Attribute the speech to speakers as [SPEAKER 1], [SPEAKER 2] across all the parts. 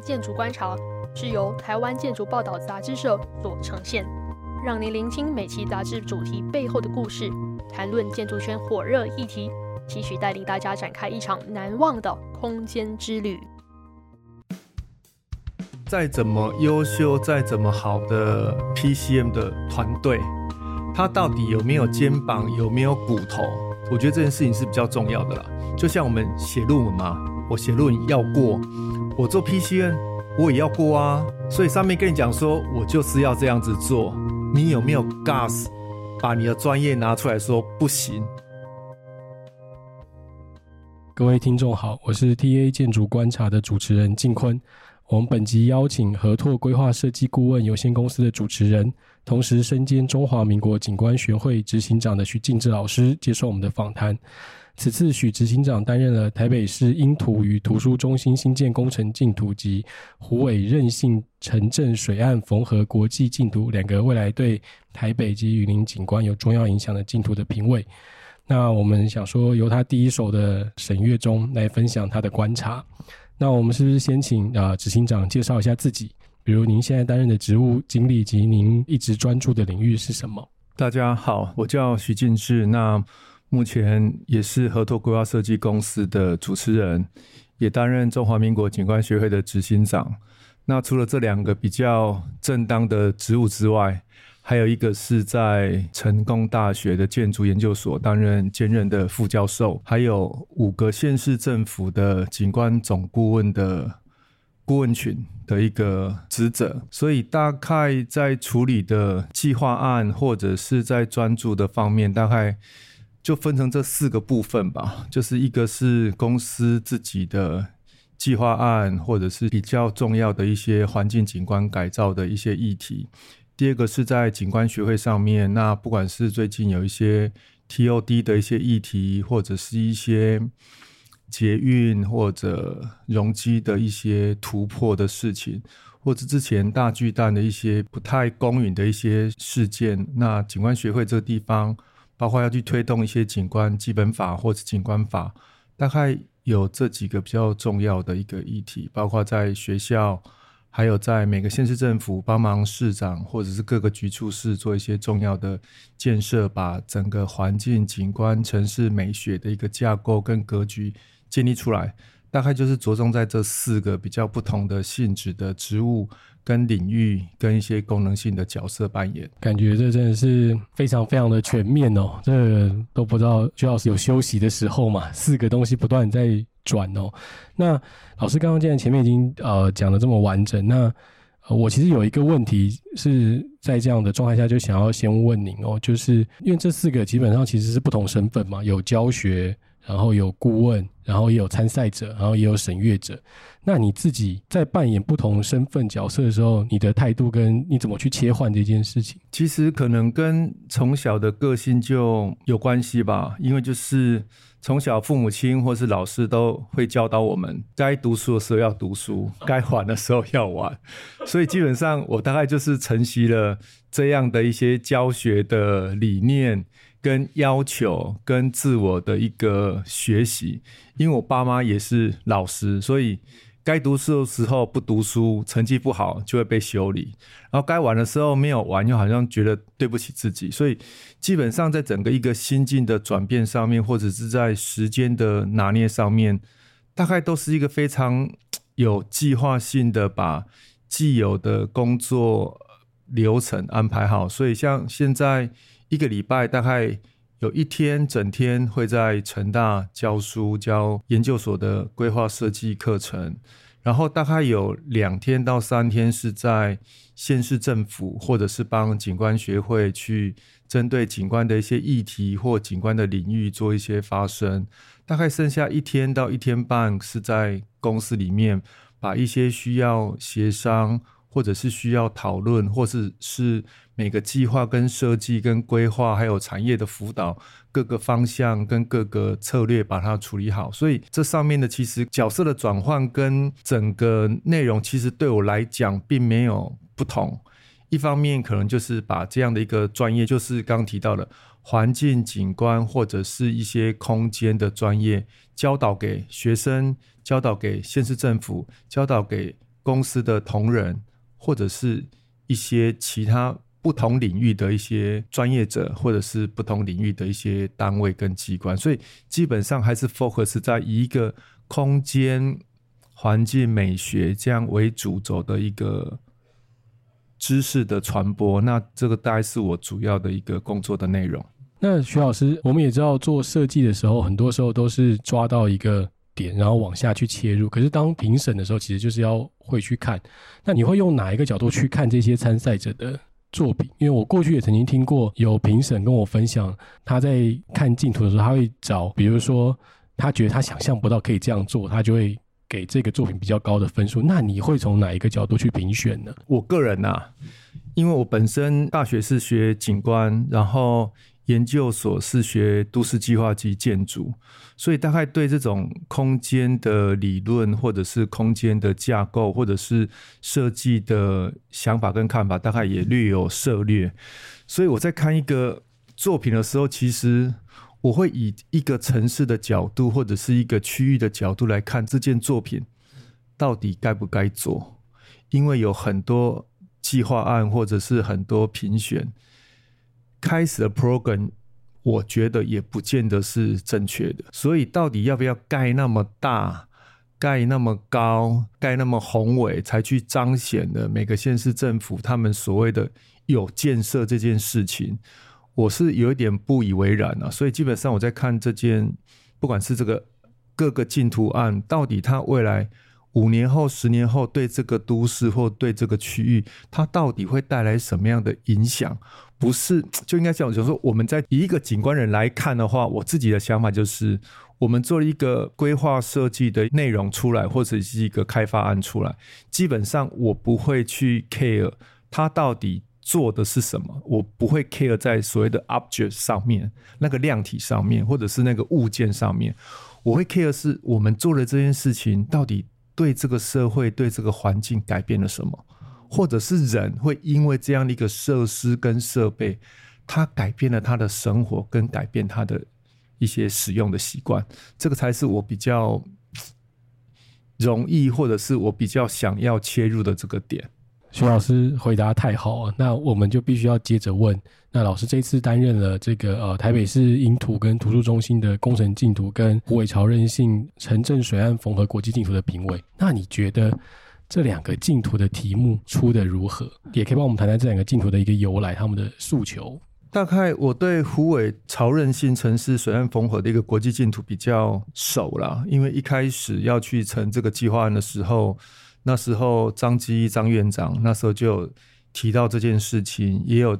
[SPEAKER 1] 建筑观察是由台湾建筑报道杂志社所呈现，让您聆听每期杂志主题背后的故事，谈论建筑圈火热议题，期许带领大家展开一场难忘的空间之旅。
[SPEAKER 2] 再怎么优秀，再怎么好的 PCM 的团队，他到底有没有肩膀，有没有骨头？我觉得这件事情是比较重要的啦。就像我们写论文嘛，我写论文要过，我做 PCN，我也要过啊。所以上面跟你讲说，我就是要这样子做，你有没有 gas 把你的专业拿出来说不行？
[SPEAKER 3] 各位听众好，我是 TA 建筑观察的主持人进坤。我们本集邀请合拓规划设计顾问有限公司的主持人，同时身兼中华民国景观学会执行长的徐敬志老师接受我们的访谈。此次许执行长担任了台北市英图与图书中心新建工程竞图及虎尾韧性城镇水岸缝合国际竞图两个未来对台北及云林景观有重要影响的竞图的评委。那我们想说，由他第一手的审阅中来分享他的观察。那我们是不是先请啊执行长介绍一下自己？比如您现在担任的职务经历及您一直专注的领域是什么？
[SPEAKER 2] 大家好，我叫许进志，那目前也是合拓规划设计公司的主持人，也担任中华民国景观学会的执行长。那除了这两个比较正当的职务之外，还有一个是在成功大学的建筑研究所担任兼任的副教授，还有五个县市政府的景观总顾问的顾问群的一个职责，所以大概在处理的计划案或者是在专注的方面，大概就分成这四个部分吧，就是一个是公司自己的计划案，或者是比较重要的一些环境景观改造的一些议题。第二个是在景观学会上面，那不管是最近有一些 TOD 的一些议题，或者是一些捷运或者容积的一些突破的事情，或者之前大巨蛋的一些不太公允的一些事件，那景观学会这个地方，包括要去推动一些景观基本法或者景观法，大概有这几个比较重要的一个议题，包括在学校。还有在每个县市政府帮忙市长或者是各个局处室做一些重要的建设，把整个环境景观、城市美学的一个架构跟格局建立出来，大概就是着重在这四个比较不同的性质的职务跟领域跟一些功能性的角色扮演。
[SPEAKER 3] 感觉这真的是非常非常的全面哦，这都不知道就要是有休息的时候嘛，四个东西不断在。转哦，那老师刚刚既然前面已经呃讲的这么完整，那我其实有一个问题是在这样的状态下就想要先问您哦，就是因为这四个基本上其实是不同身份嘛，有教学，然后有顾问，然后也有参赛者，然后也有审阅者。那你自己在扮演不同身份角色的时候，你的态度跟你怎么去切换这件事情？
[SPEAKER 2] 其实可能跟从小的个性就有关系吧，因为就是从小父母亲或是老师都会教导我们，该读书的时候要读书，该玩的时候要玩，所以基本上我大概就是承袭了这样的一些教学的理念跟要求跟自我的一个学习，因为我爸妈也是老师，所以。该读书的时候不读书，成绩不好就会被修理；然后该玩的时候没有玩，又好像觉得对不起自己。所以基本上在整个一个心境的转变上面，或者是在时间的拿捏上面，大概都是一个非常有计划性的把既有的工作流程安排好。所以像现在一个礼拜大概。有一天整天会在成大教书，教研究所的规划设计课程，然后大概有两天到三天是在县市政府或者是帮景观学会去针对景观的一些议题或景观的领域做一些发声，大概剩下一天到一天半是在公司里面把一些需要协商。或者是需要讨论，或是是每个计划跟设计跟规划，还有产业的辅导，各个方向跟各个策略把它处理好。所以这上面的其实角色的转换跟整个内容，其实对我来讲并没有不同。一方面可能就是把这样的一个专业，就是刚提到的环境景观或者是一些空间的专业，教导给学生，教导给县市政府，教导给。公司的同仁，或者是一些其他不同领域的一些专业者，或者是不同领域的一些单位跟机关，所以基本上还是 focus 在一个空间环境美学这样为主轴的一个知识的传播。那这个大概是我主要的一个工作的内容。
[SPEAKER 3] 那徐老师，我们也知道做设计的时候，很多时候都是抓到一个点，然后往下去切入。可是当评审的时候，其实就是要会去看。那你会用哪一个角度去看这些参赛者的作品？因为我过去也曾经听过有评审跟我分享，他在看镜头的时候，他会找，比如说他觉得他想象不到可以这样做，他就会给这个作品比较高的分数。那你会从哪一个角度去评选呢？
[SPEAKER 2] 我个人呐、因为我本身大学是学景观，然后。研究所是学都市计划及建筑，所以大概对这种空间的理论，或者是空间的架构，或者是设计的想法跟看法，大概也略有涉猎。所以我在看一个作品的时候，其实我会以一个城市的角度，或者是一个区域的角度来看这件作品到底该不该做，因为有很多计划案，或者是很多评选。开始的 program，我觉得也不见得是正确的。所以，到底要不要盖那么大、盖那么高、盖那么宏伟，才去彰显了每个县市政府他们所谓的有建设这件事情？我是有一点不以为然啊。所以，基本上我在看这件，不管是这个各个净土案，到底它未来五年后、十年后对这个都市或对这个区域，它到底会带来什么样的影响？不是，就应该这样，就是说，我们在以一个景观人来看的话，我自己的想法就是，我们做了一个规划设计的内容出来，或者是一个开发案出来，基本上我不会去 care 它到底做的是什么，我不会 care 在所谓的 object 上面，那个量体上面，或者是那个物件上面，我会 care 是我们做的这件事情到底对这个社会、对这个环境改变了什么。或者是人会因为这样的一个设施跟设备，它改变了他的生活，跟改变他的一些使用的习惯，这个才是我比较容易，或者是我比较想要切入的这个点。
[SPEAKER 3] 徐老师回答太好了，那我们就必须要接着问。那老师这次担任了这个呃台北市影图跟图书中心的工程竞图，跟虎尾潮任性城镇水岸缝合国际竞图的评委，那你觉得？这两个净土的题目出的如何？也可以帮我们谈谈这两个净土的一个由来，他们的诉求。
[SPEAKER 2] 大概我对胡伟曹任性城市水岸缝合的一个国际净土比较熟了，因为一开始要去成这个计划案的时候，那时候张基张院长那时候就提到这件事情，也有。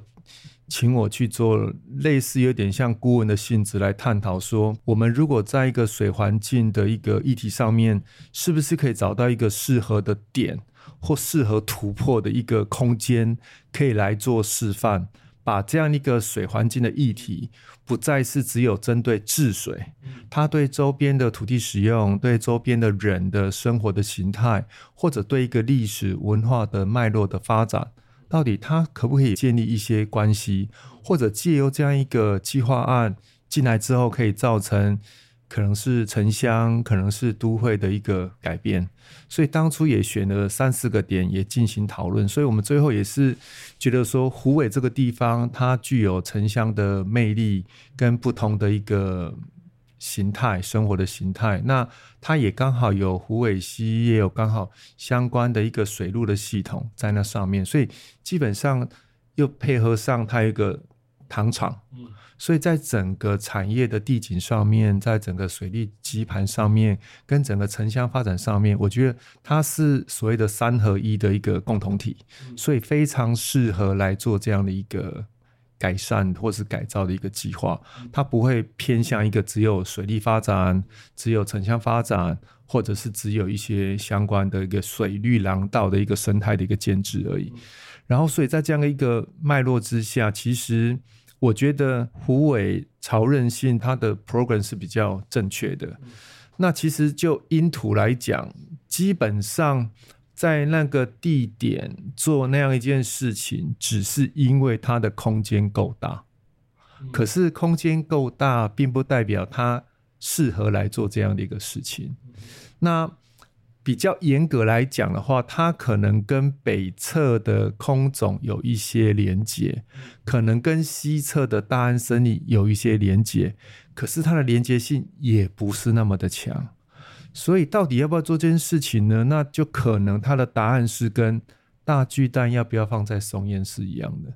[SPEAKER 2] 请我去做类似有点像顾问的性质来探讨，说我们如果在一个水环境的一个议题上面，是不是可以找到一个适合的点或适合突破的一个空间，可以来做示范，把这样一个水环境的议题，不再是只有针对治水，它对周边的土地使用、对周边的人的生活的形态，或者对一个历史文化的脉络的发展。到底它可不可以建立一些关系，或者借由这样一个计划案进来之后，可以造成可能是城乡，可能是都会的一个改变。所以当初也选了三四个点，也进行讨论。所以我们最后也是觉得说，虎尾这个地方它具有城乡的魅力，跟不同的一个。形态生活的形态，那它也刚好有虎尾溪，也有刚好相关的一个水路的系统在那上面，所以基本上又配合上它一个糖厂，所以在整个产业的地景上面，在整个水利基盘上面，跟整个城乡发展上面，我觉得它是所谓的三合一的一个共同体，所以非常适合来做这样的一个。改善或是改造的一个计划，它不会偏向一个只有水利发展、只有城乡发展，或者是只有一些相关的一个水绿廊道的一个生态的一个建制而已。然后，所以在这样的一个脉络之下，其实我觉得虎尾潮韧性它的 program 是比较正确的。那其实就因土来讲，基本上。在那个地点做那样一件事情，只是因为它的空间够大。可是空间够大，并不代表它适合来做这样的一个事情。那比较严格来讲的话，它可能跟北侧的空总有一些连接，可能跟西侧的大安森林有一些连接，可是它的连接性也不是那么的强。所以到底要不要做这件事情呢？那就可能他的答案是跟大巨蛋要不要放在松烟是一样的。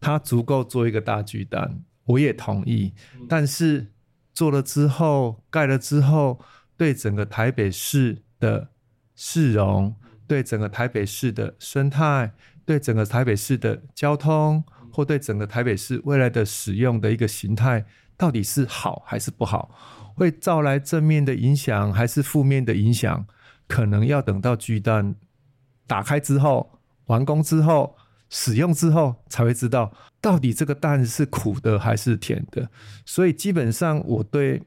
[SPEAKER 2] 它足够做一个大巨蛋，我也同意。但是做了之后，盖了之后，对整个台北市的市容，对整个台北市的生态，对整个台北市的交通，或对整个台北市未来的使用的一个形态，到底是好还是不好？会造来正面的影响还是负面的影响？可能要等到巨蛋打开之后、完工之后、使用之后才会知道，到底这个蛋是苦的还是甜的。所以基本上，我对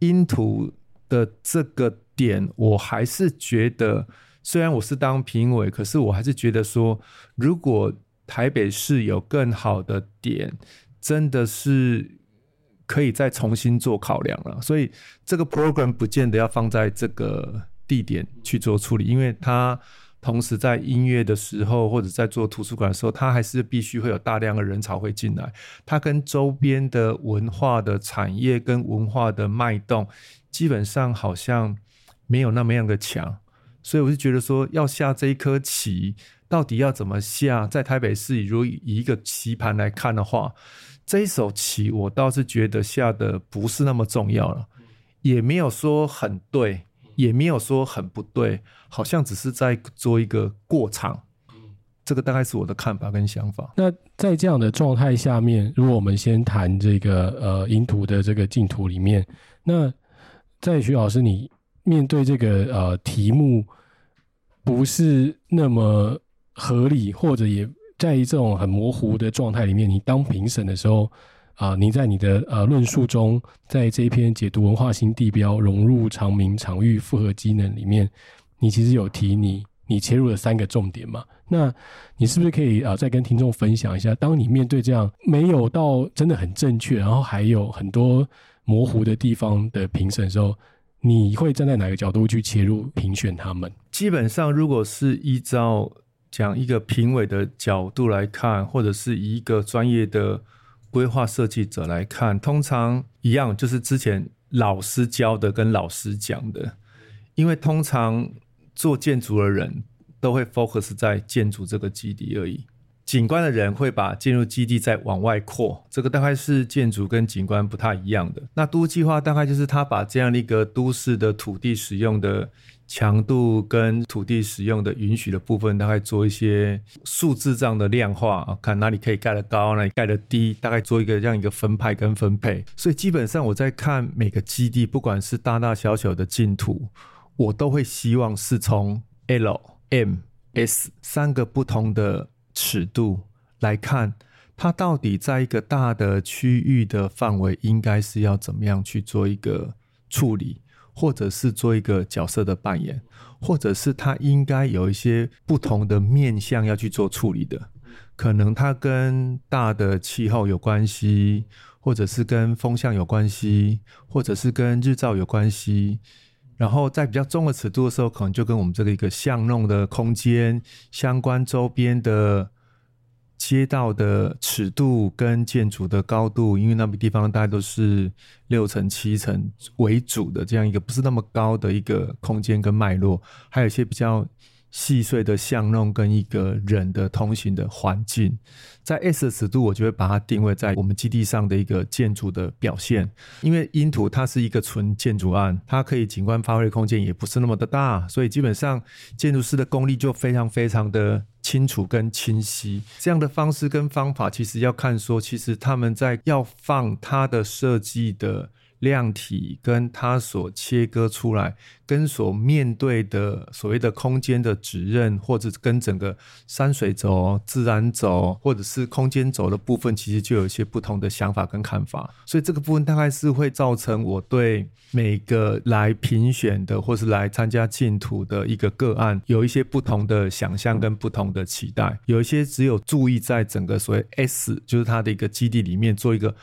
[SPEAKER 2] 阴土的这个点，我还是觉得，虽然我是当评委，可是我还是觉得说，如果台北市有更好的点，真的是可以再重新做考量了。所以这个 program 不见得要放在这个地点去做处理，因为它同时在音乐的时候，或者在做图书馆的时候，它还是必须会有大量的人潮会进来，它跟周边的文化的产业跟文化的脉动。基本上好像没有那么样的强，所以我就觉得说，要下这一颗棋，到底要怎么下？在台北市，如以一个棋盘来看的话，这一手棋我倒是觉得下的不是那么重要了，也没有说很对，也没有说很不对，好像只是在做一个过场。这个大概是我的看法跟想法。
[SPEAKER 3] 那在这样的状态下面，如果我们先谈这个呃银图的这个净土里面，那在徐老师，你面对这个呃题目不是那么合理，或者也在这种很模糊的状态里面，你当评审的时候啊、你在你的呃论述中，在这一篇解读文化新地标融入长明场域复合机能里面，你其实有提你你切入了三个重点嘛？那你是不是可以啊、再跟听众分享一下，当你面对这样没有到真的很正确，然后还有很多。模糊的地方的评审时候，你会站在哪个角度去切入评选他们？
[SPEAKER 2] 基本上，如果是依照讲一个评委的角度来看，或者是以一个专业的规划设计者来看，通常一样，就是之前老师教的跟老师讲的，因为通常做建筑的人都会 focus 在建筑这个基地而已。景观的人会把建筑基地再往外扩，这个大概是建筑跟景观不太一样的。那都计划大概就是他把这样的一个都市的土地使用的强度跟土地使用的允许的部分，大概做一些数字上的量化，看哪里可以盖得高，哪里盖得低，大概做一个这样一个分派跟分配。所以基本上我在看每个基地，不管是大大小小的净土，我都会希望是从 L、M、S 三个不同的。尺度来看，它到底在一个大的区域的范围，应该是要怎么样去做一个处理，或者是做一个角色的扮演，或者是他应该有一些不同的面向要去做处理的。可能它跟大的气候有关系，或者是跟风向有关系，或者是跟日照有关系。然后在比较中的尺度的时候，可能就跟我们这个一个巷弄的空间相关，周边的街道的尺度跟建筑的高度，因为那个地方大概都是六层七层为主的这样一个不是那么高的一个空间跟脉络，还有一些比较。细碎的巷弄跟一个人的通行的环境，在 S 的尺度，我就会把它定位在我们基地上的一个建筑的表现。因为阴土它是一个纯建筑案，它可以景观发挥的空间也不是那么的大，所以基本上建筑师的功力就非常非常的清楚跟清晰。这样的方式跟方法，其实要看说，其实他们在要放它的设计的。量体跟它所切割出来，跟所面对的所谓的空间的指认，或者跟整个山水轴、自然轴，或者是空间轴的部分，其实就有一些不同的想法跟看法。所以这个部分大概是会造成我对每个来评选的，或是来参加净土的一个个案，有一些不同的想象跟不同的期待。有一些只有注意在整个所谓 S，就是它的一个基地里面做一个。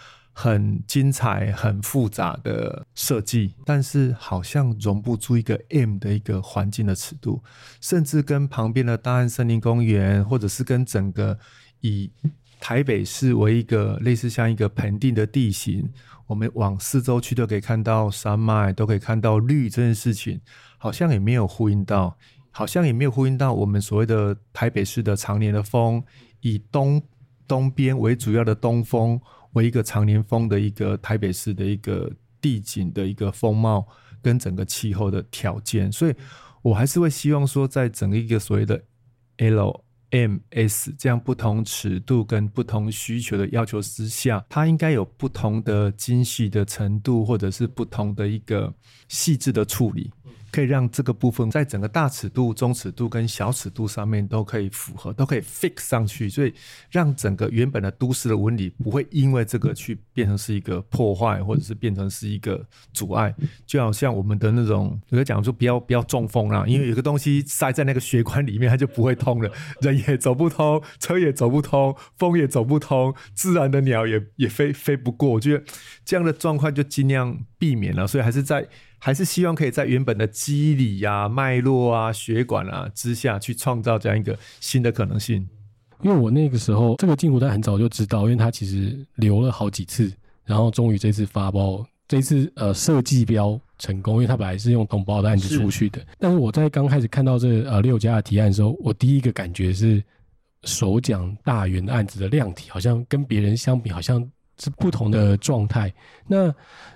[SPEAKER 2] 很精彩、很复杂的设计，但是好像容不住一个 M 的一个环境的尺度，甚至跟旁边的大安森林公园，或者是跟整个以台北市为一个类似像一个盆地的地形，我们往四周去都可以看到山脉，都可以看到绿这件事情，好像也没有呼应到，好像也没有呼应到我们所谓的台北市的常年的风，以东东边为主要的东风。为一个常年风的一个台北市的一个地景的一个风貌跟整个气候的条件，所以我还是会希望说，在整个一个所谓的 L M S 这样不同尺度跟不同需求的要求之下，它应该有不同的精细的程度，或者是不同的一个细致的处理。可以让这个部分在整个大尺度、中尺度跟小尺度上面都可以符合，都可以 fix 上去，所以让整个原本的都市的纹理不会因为这个去变成是一个破坏，或者是变成是一个阻碍。就好像我们的那种，有的讲说不要不要中风啦，因为有个东西塞在那个血管里面，它就不会通了，人也走不通，车也走不通，风也走不通，自然的鸟也也飞飞不过。我觉得这样的状况就尽量避免了，所以还是在。还是希望可以在原本的肌理呀、啊、脉络啊、血管啊之下去创造这样一个新的可能性。
[SPEAKER 3] 因为我那个时候这个进度，他很早就知道，因为他其实留了好几次，然后终于这次发包，这次呃设计标成功，因为他本来是用同包的案子出去的。是但是我在刚开始看到这呃六家的提案的时候，我第一个感觉是首奖大元的案子的量体好像跟别人相比，好像。是不同的状态。那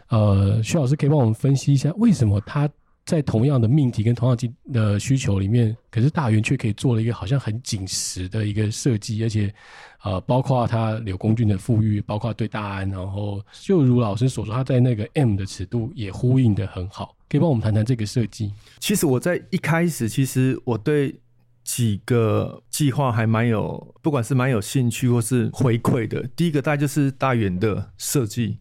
[SPEAKER 3] 呃，徐老师可以帮我们分析一下，为什么他在同样的命题跟同样的需求里面，可是大圆却可以做了一个好像很紧实的一个设计，而且呃，包括他柳公俊的富裕，包括对大安，然后就如老师所说，他在那个 M 的尺度也呼应得很好。可以帮我们谈谈这个设计？
[SPEAKER 2] 其实我在一开始，其实我对。几个计划还蛮有，不管是蛮有兴趣或是回馈的。第一个大概就是大园的设计，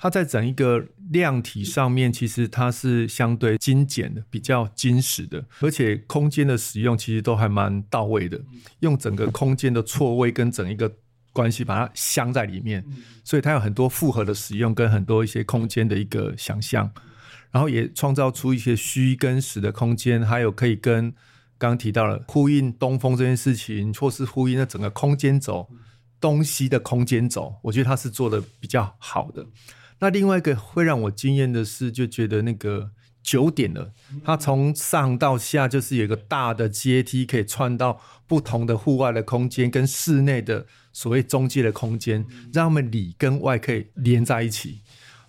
[SPEAKER 2] 它在整一个量体上面，其实它是相对精简的，比较精实的，而且空间的使用其实都还蛮到位的，用整个空间的错位跟整一个关系把它镶在里面，所以它有很多复合的使用跟很多一些空间的一个想象，然后也创造出一些虚跟实的空间，还有可以跟。刚刚提到了呼应东风这件事情，或是呼应那整个空间轴，东西的空间轴，我觉得它是做的比较好的。那另外一个会让我惊艳的是，就觉得那个九点了，它从上到下就是有一个大的阶梯，可以串到不同的户外的空间跟室内的所谓中介的空间，让他们里跟外可以连在一起。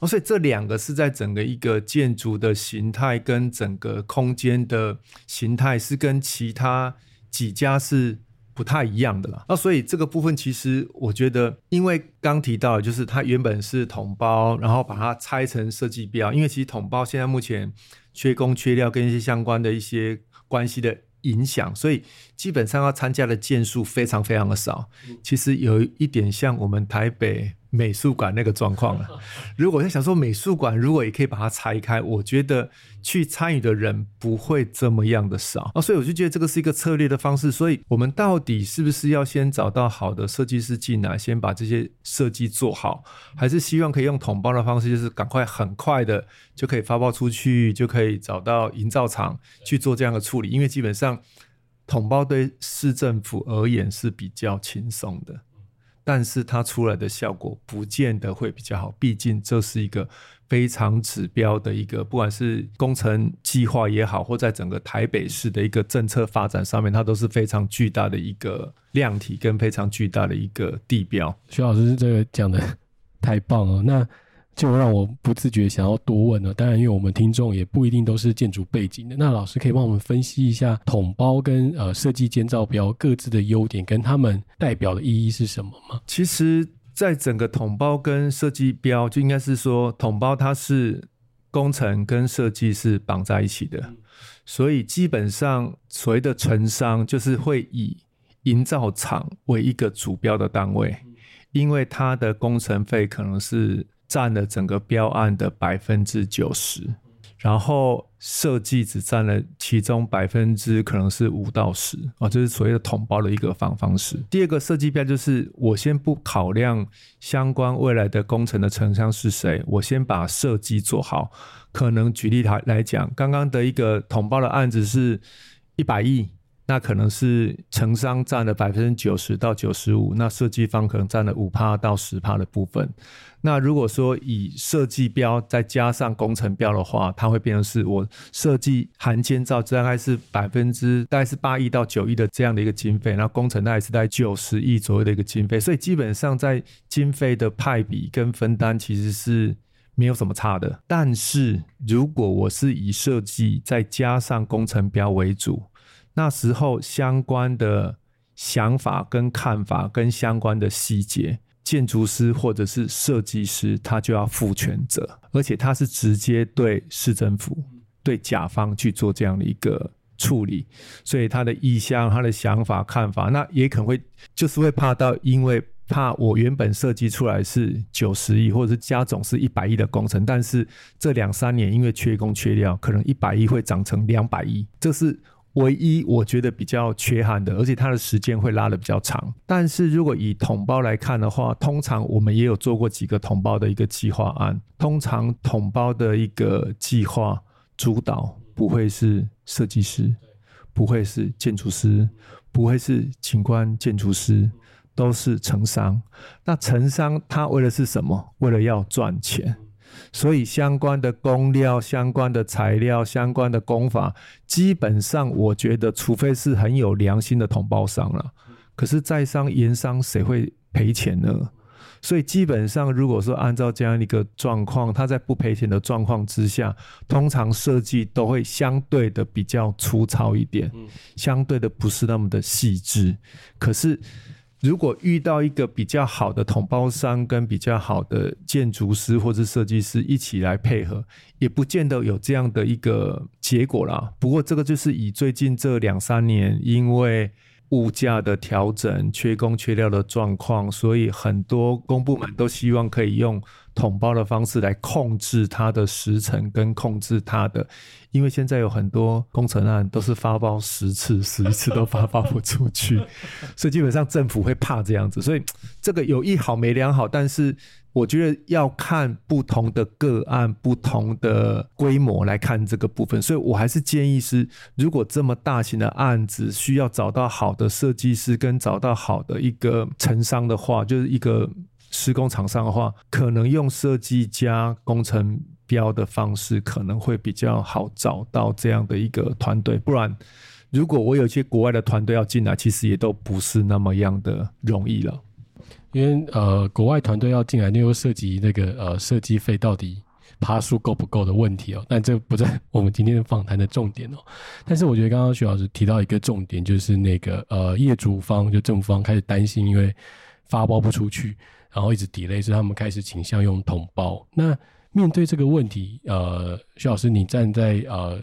[SPEAKER 2] 所以这两个是在整个一个建筑的形态跟整个空间的形态是跟其他几家是不太一样的啦。那所以这个部分其实我觉得，因为刚提到就是它原本是统包，然后把它拆成设计标，因为其实统包现在目前缺工缺料跟一些相关的一些关系的影响，所以基本上要参加的件数非常非常的少。其实有一点像我们台北。美术馆那个状况了。如果在想说美术馆，如果也可以把它拆开，我觉得去参与的人不会这么样的少啊。所以我就觉得这个是一个策略的方式。所以我们到底是不是要先找到好的设计师进来，先把这些设计做好，还是希望可以用统包的方式，就是赶快很快的就可以发包出去，就可以找到营造厂去做这样的处理？因为基本上统包对市政府而言是比较轻松的。但是它出来的效果不见得会比较好，毕竟这是一个非常指标的一个，不管是工程计划也好，或在整个台北市的一个政策发展上面，它都是非常巨大的一个量体跟非常巨大的一个地标。
[SPEAKER 3] 徐老师这个讲的太棒了，那。就让我不自觉想要多问了。当然，因为我们听众也不一定都是建筑背景的。那老师可以帮我们分析一下统包跟呃设计建造标各自的优点，跟他们代表的意义是什么吗？
[SPEAKER 2] 其实，在整个统包跟设计标，就应该是说统包它是工程跟设计是绑在一起的，嗯、所以基本上所谓的承商就是会以营造厂为一个主标的单位，嗯、因为它的工程费可能是。占了整个标案的百分之九十，然后设计只占了其中百分之可能是五到十啊，这是所谓的统包的一个方方式。第二个设计标就是我先不考量相关未来的工程的承商是谁，我先把设计做好。可能举例来来讲，刚刚的一个统包的案子是一百亿。那可能是承商占了百分之九十到九十五，那设计方可能占了五趴到十趴的部分。那如果说以设计标再加上工程标的话，它会变成是我设计含建造大概是百分之大概是八亿到九亿的这样的一个经费，那工程大概是在九十亿左右的一个经费，所以基本上在经费的派比跟分担其实是没有什么差的。但是如果我是以设计再加上工程标为主，那时候相关的想法跟看法跟相关的细节，建筑师或者是设计师他就要负全责，而且他是直接对市政府、对甲方去做这样的一个处理，所以他的意向、他的想法、看法，那也可能会就是会怕到，因为怕我原本设计出来是九十亿或者是加总是一百亿的工程，但是这两三年因为缺工缺料，可能一百亿会涨成两百亿，这是。唯一我觉得比较缺憾的，而且它的时间会拉得比较长。但是如果以统包来看的话，通常我们也有做过几个统包的一个计划案。通常统包的一个计划主导不会是设计师，不会是建筑师，不会是景观建筑师，都是承商。那承商他为的是什么？为了要赚钱。所以相关的工料、相关的材料、相关的工法，基本上我觉得，除非是很有良心的同胞商了，可是在商言商，谁会赔钱呢？所以基本上，如果说按照这样一个状况，他在不赔钱的状况之下，通常设计都会相对的比较粗糙一点，相对的不是那么的细致，可是。如果遇到一个比较好的统包商跟比较好的建筑师或者设计师一起来配合，也不见得有这样的一个结果啦。不过这个就是以最近这两三年，因为物价的调整、缺工缺料的状况，所以很多公部门都希望可以用。统包的方式来控制它的时程跟控制它的，因为现在有很多工程案都是发包十次，十次都发包不出去，所以基本上政府会怕这样子，所以这个有一好没两好，但是我觉得要看不同的个案、不同的规模来看这个部分，所以我还是建议是，如果这么大型的案子需要找到好的设计师跟找到好的一个承商的话，就是一个。施工厂商的话，可能用设计加工程标的方式，可能会比较好找到这样的一个团队。不然，如果我有一些国外的团队要进来，其实也都不是那么样的容易了。
[SPEAKER 3] 因为呃，国外团队要进来，那又涉及那个呃设计费到底趴数够不够的问题哦。但这不在我们今天的访谈的重点哦。但是我觉得刚刚徐老师提到一个重点，就是那个呃业主方就政府方开始担心，因为发包不出去。然后一直 delay，所以他们开始倾向用统包。那面对这个问题，呃，徐老师，你站在呃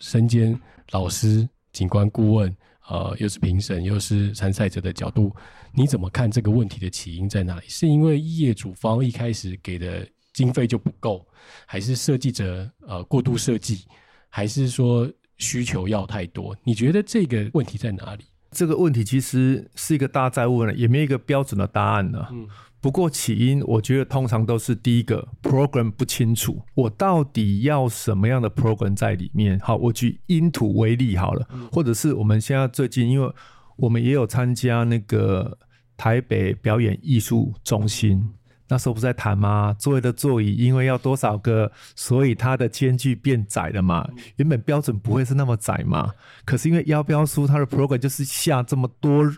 [SPEAKER 3] 身兼老师、景观顾问，呃，又是评审，又是参赛者的角度，你怎么看这个问题的起因在哪里？是因为业主方一开始给的经费就不够，还是设计者呃过度设计，还是说需求要太多？你觉得这个问题在哪里？
[SPEAKER 2] 这个问题其实是一个大哉问了，也没有一个标准的答案呢。嗯。不过起因，我觉得通常都是第一个 program 不清楚，我到底要什么样的 program 在里面。好，我举因土为例好了，或者是我们现在最近，因为我们也有参加那个台北表演艺术中心，那时候不是在谈吗？座位的座椅因为要多少个，所以它的间距变窄了嘛。原本标准不会是那么窄嘛，可是因为要标书它的 program 就是下这么多。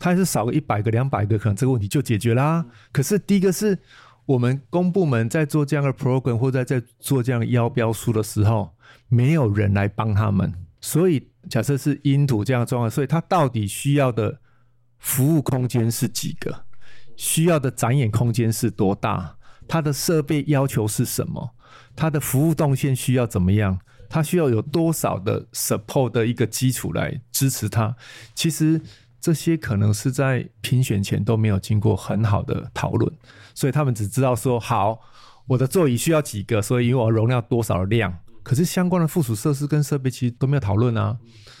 [SPEAKER 2] 它还是少个一百个、两百个，可能这个问题就解决啦。可是第一个是我们公部门在做这样的 program 或者在做这样的邀标书的时候，没有人来帮他们。所以假设是因土这样的状况，所以它到底需要的服务空间是几个？需要的展演空间是多大？它的设备要求是什么？它的服务动线需要怎么样？它需要有多少的 support 的一个基础来支持它？其实。这些可能是在评选前都没有经过很好的讨论，所以他们只知道说好，我的座椅需要几个，所以因为我容量多少的量，可是相关的附属设施跟设备其实都没有讨论啊。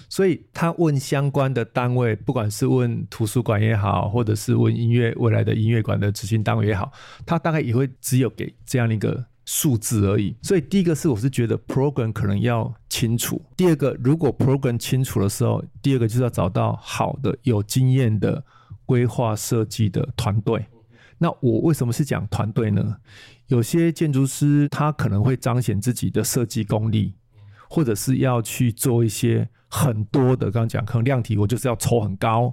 [SPEAKER 2] 所以他问相关的单位，不管是问图书馆也好，或者是问音乐未来的音乐馆的执行单位也好，他大概也会只有给这样一个数字而已。所以第一个是我是觉得 program 可能要清楚，第二个如果 program 清楚的时候，第二个就是要找到好的有经验的规划设计的团队。那我为什么是讲团队呢？有些建筑师他可能会彰显自己的设计功力。或者是要去做一些很多的，刚刚讲可能量体，我就是要抽很高，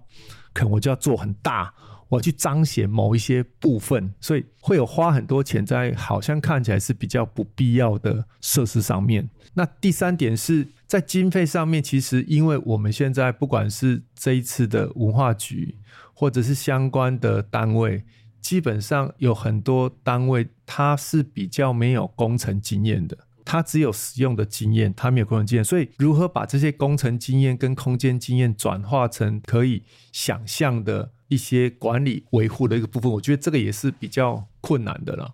[SPEAKER 2] 可能我就要做很大，我去彰显某一些部分，所以会有花很多钱在好像看起来是比较不必要的设施上面。那第三点是在经费上面，其实因为我们现在不管是这一次的文化局，或者是相关的单位，基本上有很多单位它是比较没有工程经验的。他只有使用的经验，他没有工程经验，所以如何把这些工程经验跟空间经验转化成可以想象的一些管理维护的一个部分，我觉得这个也是比较困难的了。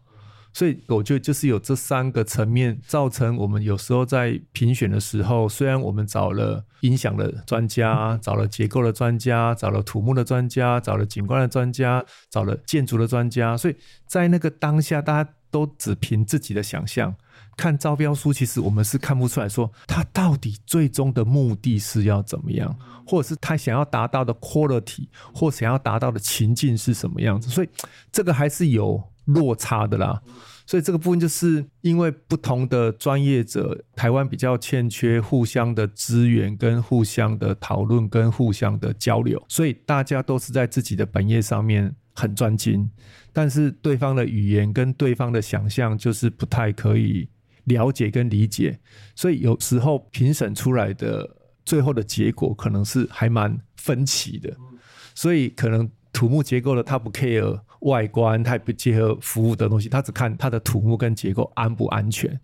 [SPEAKER 2] 所以我觉得就是有这三个层面，造成我们有时候在评选的时候，虽然我们找了音响的专家，找了结构的专家，找了土木的专家，找了景观的专家，找了建筑的专家，所以在那个当下，大家都只凭自己的想象。看招标书，其实我们是看不出来说他到底最终的目的是要怎么样，或者是他想要达到的 quality 或想要达到的情境是什么样子，所以这个还是有落差的啦。所以这个部分就是因为不同的专业者，台湾比较欠缺互相的资源、跟互相的讨论、跟互相的交流，所以大家都是在自己的本业上面很专精，但是对方的语言跟对方的想象就是不太可以。了解跟理解，所以有时候评审出来的最后的结果可能是还蛮分歧的，所以可能土木结构的他不 care 外观，他也不结合服务的东西，他只看他的土木跟结构安不安全。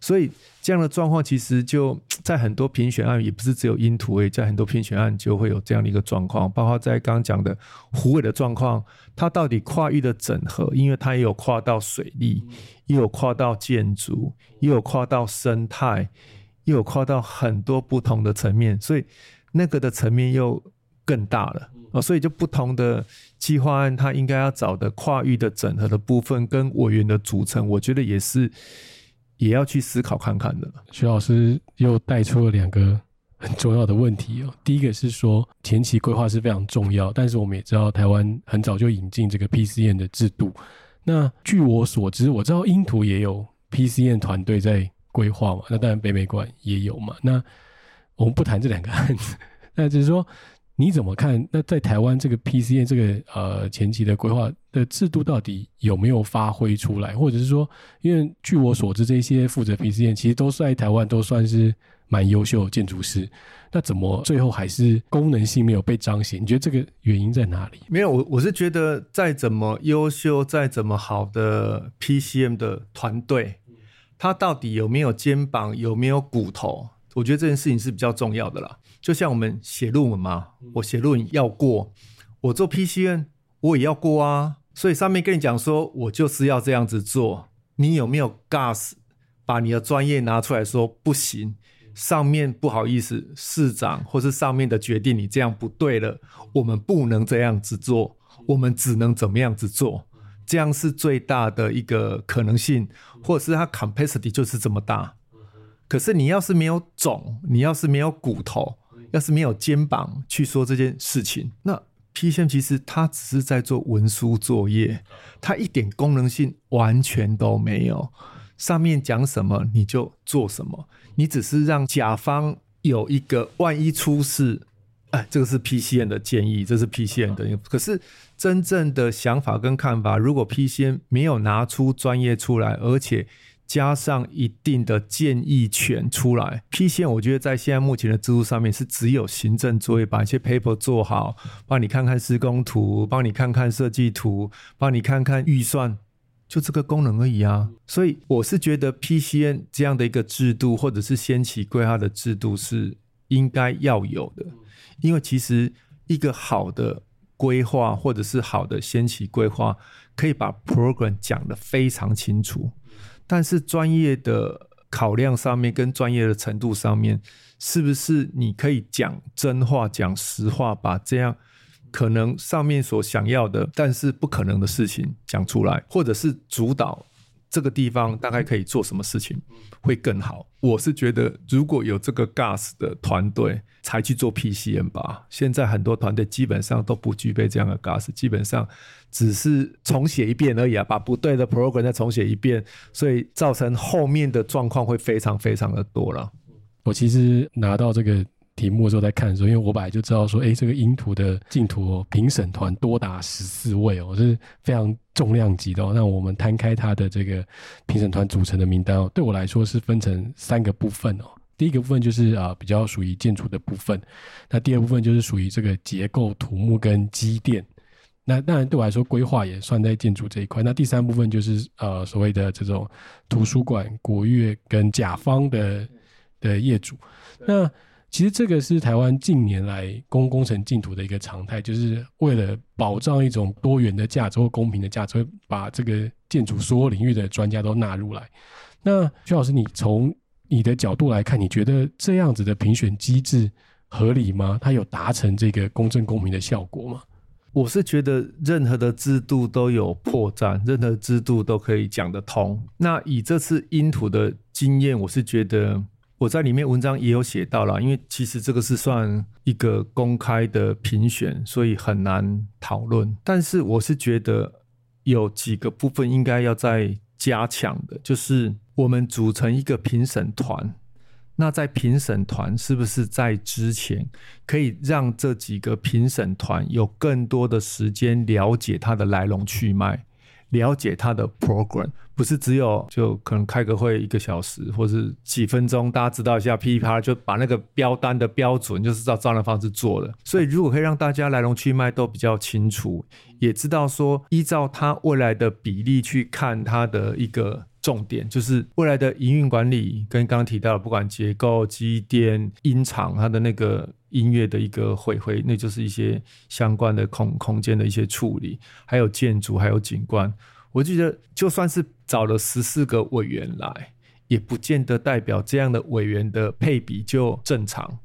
[SPEAKER 2] 所以这样的状况其实就在很多评选案，也不是只有因土，诶，在很多评选案就会有这样的一个状况，包括在刚刚讲的虎尾的状况，它到底跨域的整合，因为它也有跨到水利。又有跨到建筑，又有跨到生态，又有跨到很多不同的层面，所以那个的层面又更大了啊！所以就不同的计划案，它应该要找的跨域的整合的部分跟委员的组成，我觉得也是也要去思考看看的。
[SPEAKER 3] 徐老师又带出了两个很重要的问题哦。第一个是说前期规划是非常重要，但是我们也知道台湾很早就引进这个 PCN 的制度。那据我所知，我知道英图也有 PCN 团队在规划嘛，那当然北美馆也有嘛。那我们不谈这两个案子，那只是说你怎么看？那在台湾这个 PCM 这个呃前期的规划的制度到底有没有发挥出来？或者是说，因为据我所知，这些负责 PCM 其实都是在台湾都算是。蛮优秀的建筑师，那怎么最后还是功能性没有被彰显？你觉得这个原因在哪里？
[SPEAKER 2] 没有，我我是觉得再怎么优秀、再怎么好的 PCM 的团队，他到底有没有肩膀、有没有骨头？我觉得这件事情是比较重要的啦。就像我们写论文嘛，我写论文要过，我做 PCN 我也要过啊。所以上面跟你讲说，我就是要这样子做，你有没有 gas 把你的专业拿出来说不行？上面不好意思，市长或是上面的决定，你这样不对了，我们不能这样子做，我们只能怎么样子做，这样是最大的一个可能性，或者是它 capacity 就是这么大。可是你要是没有种，你要是没有骨头，要是没有肩膀去说这件事情，那 PCM 其实它只是在做文书作业，它一点功能性完全都没有。上面讲什么你就做什么，你只是让甲方有一个万一出事，哎，这个是 PCM 的建议，这是 PCM 的。可是真正的想法跟看法，如果 PCM 没有拿出专业出来，而且加上一定的建议权出来，PCM 我觉得在现在目前的制度上面是只有行政作业，把一些 paper 做好，帮你看看施工图，帮你看看设计图，帮你看看预算。就这个功能而已啊，所以我是觉得 PCN 这样的一个制度，或者是先期规划的制度是应该要有的，因为其实一个好的规划或者是好的先期规划，可以把 program 讲得非常清楚，但是专业的考量上面跟专业的程度上面，是不是你可以讲真话、讲实话，把这样可能上面所想要的，但是不可能的事情讲出来，或者是主导这个地方大概可以做什么事情会更好？我是觉得，如果有这个 GAS 的团队才去做 PCM 吧。现在很多团队基本上都不具备这样的 GAS，基本上只是重写一遍而已啊，把不对的 program 再重写一遍，所以造成后面的状况会非常非常的多了。
[SPEAKER 3] 我其实拿到这个题目的时候在看的时候，因为我本来就知道说，哎，这个英图的竞图评审团多达十四位哦，是非常重量级的哦。那我们摊开他的这个评审团组成的名单哦，对我来说是分成三个部分哦。第一个部分就是啊，比较属于建筑的部分。那第二部分就是属于这个结构、土木跟机电。那当然对我来说，规划也算在建筑这一块。那第三部分就是呃，所谓的这种图书馆、国乐跟甲方的的业主。那其实这个是台湾近年来公工程竞图的一个常态，就是为了保障一种多元的价值或公平的价值，会把这个建筑所有领域的专家都纳入来。那徐老师，你从你的角度来看，你觉得这样子的评选机制合理吗？它有达成这个公正公平的效果吗？
[SPEAKER 2] 我是觉得任何的制度都有破绽，任何制度都可以讲得通。那以这次英图的经验，我是觉得。我在里面文章也有写到了，因为其实这个是算一个公开的评选，所以很难讨论。但是我是觉得有几个部分应该要再加强的，就是我们组成一个评审团，那在评审团是不是在之前可以让这几个评审团有更多的时间了解它的来龙去脉？了解他的 program，不是只有就可能开个会一个小时，或是几分钟，大家知道一下噼里啪啦就把那个标单的标准就是照这样的方式做了。所以如果可以让大家来龙去脉都比较清楚，也知道说依照他未来的比例去看他的一个重点，就是未来的营运管理跟刚刚提到的不管结构、机电、音场，它的那个。音乐的一个回馈，那就是一些相关的空空间的一些处理，还有建筑，还有景观。我觉得就算是找了十四个委员来，也不见得代表这样的委员的配比就正常。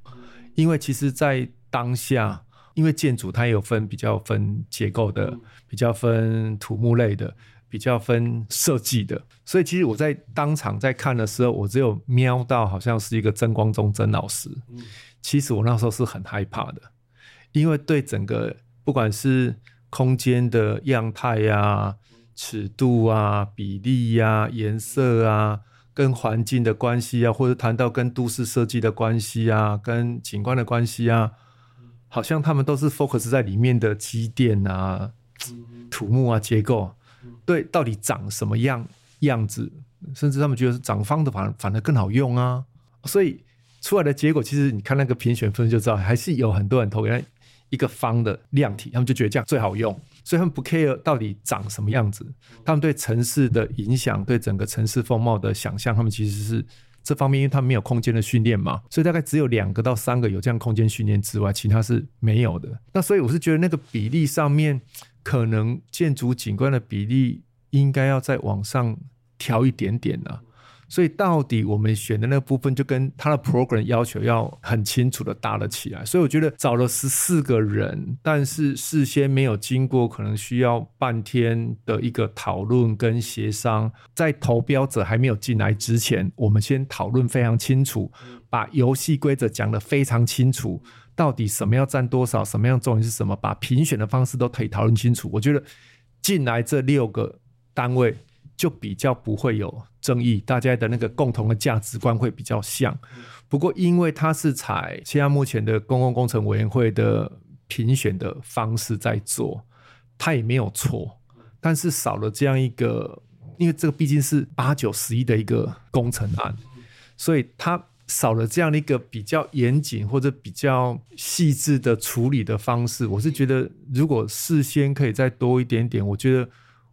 [SPEAKER 2] 因为其实，在当下，因为建筑它也有分比较分结构的，比较分土木类的，比较分设计的。所以，其实我在当场在看的时候，我只有瞄到好像是一个曾光宗曾老师。其实我那时候是很害怕的，因为对整个不管是空间的样态呀、啊、尺度啊、比例呀、啊、颜色啊、跟环境的关系啊，或者谈到跟都市设计的关系啊、跟景观的关系啊，好像他们都是 focus 在里面的机电啊、土木啊、结构，对，到底长什么样样子，甚至他们觉得是长方的反反而更好用啊，所以。出来的结果，其实你看那个评选分就知道，还是有很多人投给一个方的量体，他们就觉得这样最好用，所以他们不 care 到底长什么样子，他们对城市的影响，对整个城市风貌的想象，他们其实是这方面，因为他们没有空间的训练嘛，所以大概只有两个到三个有这样空间训练之外，其他是没有的。那所以我是觉得那个比例上面，可能建筑景观的比例应该要再往上调一点点呢、所以到底我们选的那个部分，就跟他的 program 要求要很清楚的搭了起来。所以我觉得找了十四个人，但是事先没有经过可能需要半天的一个讨论跟协商，在投标者还没有进来之前，我们先讨论非常清楚，把游戏规则讲得非常清楚，到底什么要占多少，什么样重点是什么，把评选的方式都可以讨论清楚。我觉得进来这六个单位。就比较不会有争议，大家的那个共同的价值观会比较像。不过，因为它是采现在目前的公共工程委员会的评选的方式在做，它也没有错。但是少了这样一个，因为这个毕竟是八九十亿的一个工程案，所以它少了这样的一个比较严谨或者比较细致的处理的方式。我是觉得，如果事先可以再多一点点，我觉得。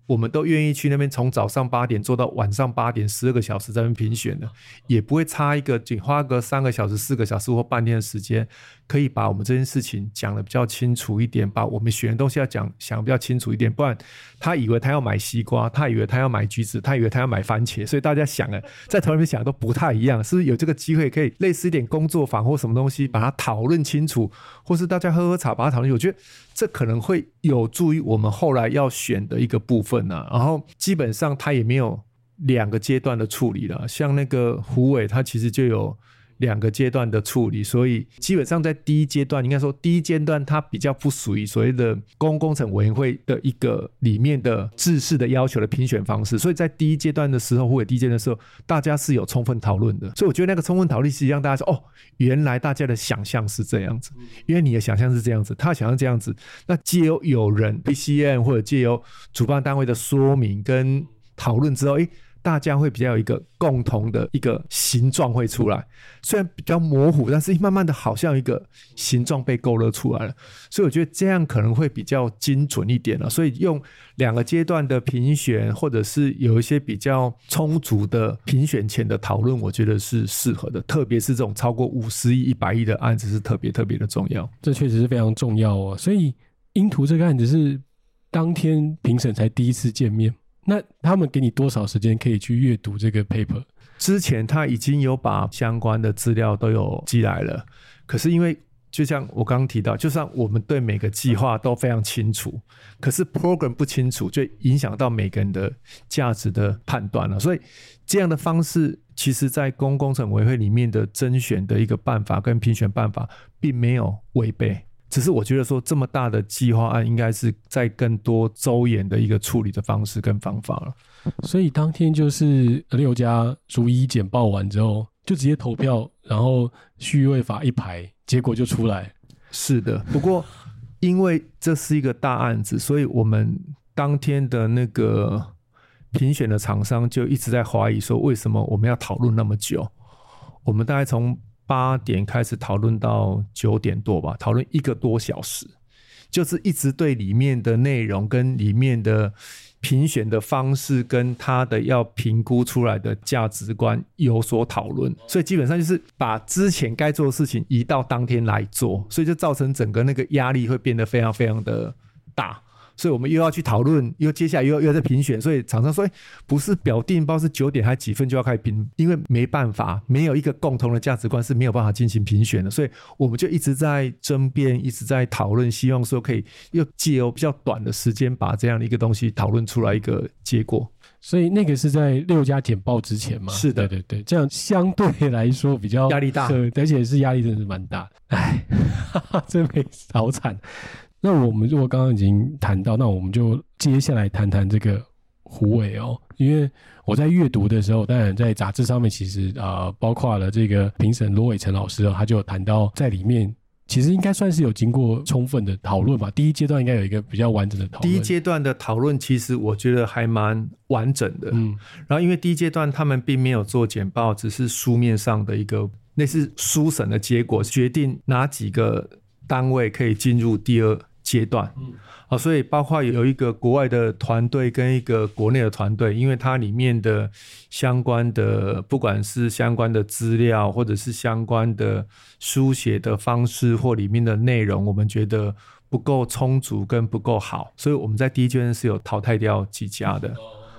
[SPEAKER 2] 我们都愿意去那边，从早上八点做到晚上八点，十二个小时在那边评选的，也不会差一个，仅花个三个小时、四个小时或半天的时间，可以把我们这件事情讲得比较清楚一点，把我们选的东西要讲讲得比较清楚一点。不然他以为他要买西瓜，他以为他要买橘子，他以为他要买番茄，所以大家想啊，在头里面想都不太一样。是不是有这个机会可以类似一点工作坊或什么东西，把它讨论清楚，或是大家喝喝茶把它讨论？我觉得这可能会有助于我们后来要选的一个部分呢、啊。然后基本上他也没有两个阶段的处理了，像那个胡伟，他其实就有两个阶段的处理，所以基本上在第一阶段，应该说第一阶段它比较不属于所谓的公工程委员会的一个里面的制式的要求的评选方式，所以在第一阶段的时候，或者第一阶段的时候，大家是有充分讨论的，所以我觉得那个充分讨论是让大家说，哦，原来大家的想象是这样子，因为你的想象是这样子，他想象这样子，那借由有人 PCM 或者借由主办单位的说明跟讨论之后，诶。大家会比较有一个共同的一个形状会出来，虽然比较模糊，但是慢慢的好像一个形状被勾勒出来了。所以我觉得这样可能会比较精准一点了。所以用两个阶段的评选，或者是有一些比较充足的评选前的讨论，我觉得是适合的。特别是这种超过五十亿、一百亿的案子，是特别特别的重要。
[SPEAKER 3] 这确实是非常重要哦。所以英图这个案子是当天评审才第一次见面。那他们给你多少时间可以去阅读这个 paper？
[SPEAKER 2] 之前他已经有把相关的资料都有寄来了，可是因为就像我刚刚提到，就算我们对每个计划都非常清楚，可是 program 不清楚，就影响到每个人的价值的判断了。所以这样的方式，其实在公工程委员会里面的甄选的一个办法跟评选办法，并没有违背。只是我觉得说，这么大的计划案，应该是在更多周延的一个处理的方式跟方法了。
[SPEAKER 3] 所以当天就是六家逐一简报完之后，就直接投票，然后序位法一排，结果就出来。
[SPEAKER 2] 是的，不过因为这是一个大案子，所以我们当天的那个评选的厂商就一直在怀疑说，为什么我们要讨论那么久？我们大概从八点开始讨论到九点多吧，讨论一个多小时，就是一直对里面的内容跟里面的评选的方式跟他的要评估出来的价值观有所讨论，所以基本上就是把之前该做的事情移到当天来做，所以就造成整个那个压力会变得非常非常的大。所以我们又要去讨论，又接下来又要又要再评选，所以厂商说，哎，不是表定，不知道是九点还是几分就要开始评，因为没办法，没有一个共同的价值观是没有办法进行评选的，所以我们就一直在争辩，一直在讨论，希望说可以又借由比较短的时间把这样的一个东西讨论出来一个结果。
[SPEAKER 3] 所以那个是在六家简报之前嘛？
[SPEAKER 2] 是的，
[SPEAKER 3] 对对对，这样相对来说比较
[SPEAKER 2] 压力大，
[SPEAKER 3] 而且是压力真的是蛮大。哎，真没好惨。那我们如果刚刚已经谈到，那我们就接下来谈谈这个胡伟哦，因为我在阅读的时候，当然在杂志上面其实啊、包括了这个评审罗伟成老师哦，他就有谈到在里面，其实应该算是有经过充分的讨论吧。第一阶段应该有一个比较完整的讨论。
[SPEAKER 2] 第一阶段的讨论其实我觉得还蛮完整的，嗯，然后因为第一阶段他们并没有做简报，只是书面上的一个类似书审的结果，决定哪几个单位可以进入第二。阶段，嗯，好，所以包括有一个国外的团队跟一个国内的团队，因为它里面的相关的，不管是相关的资料，或者是相关的书写的方式或里面的内容，我们觉得不够充足跟不够好，所以我们在第一阶段是有淘汰掉几家的，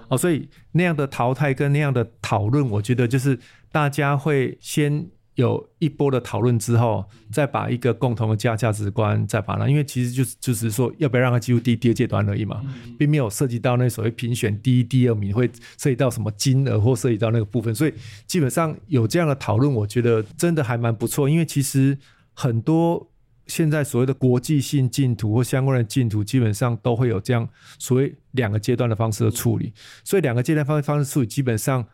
[SPEAKER 2] 哦，所以那样的淘汰跟那样的讨论，我觉得就是大家会先。有一波的讨论之后，再把一个共同的价价值观再把它，因为其实就是就是说，要不要让它进入第第二阶段而已嘛，并没有涉及到那所谓评选第一、第二名会涉及到什么金额或涉及到那个部分，所以基本上有这样的讨论，我觉得真的还蛮不错。因为其实很多现在所谓的国际性净土或相关的净土，基本上都会有这样所谓两个阶段的方式的处理，所以两个阶段方方式处理基本上。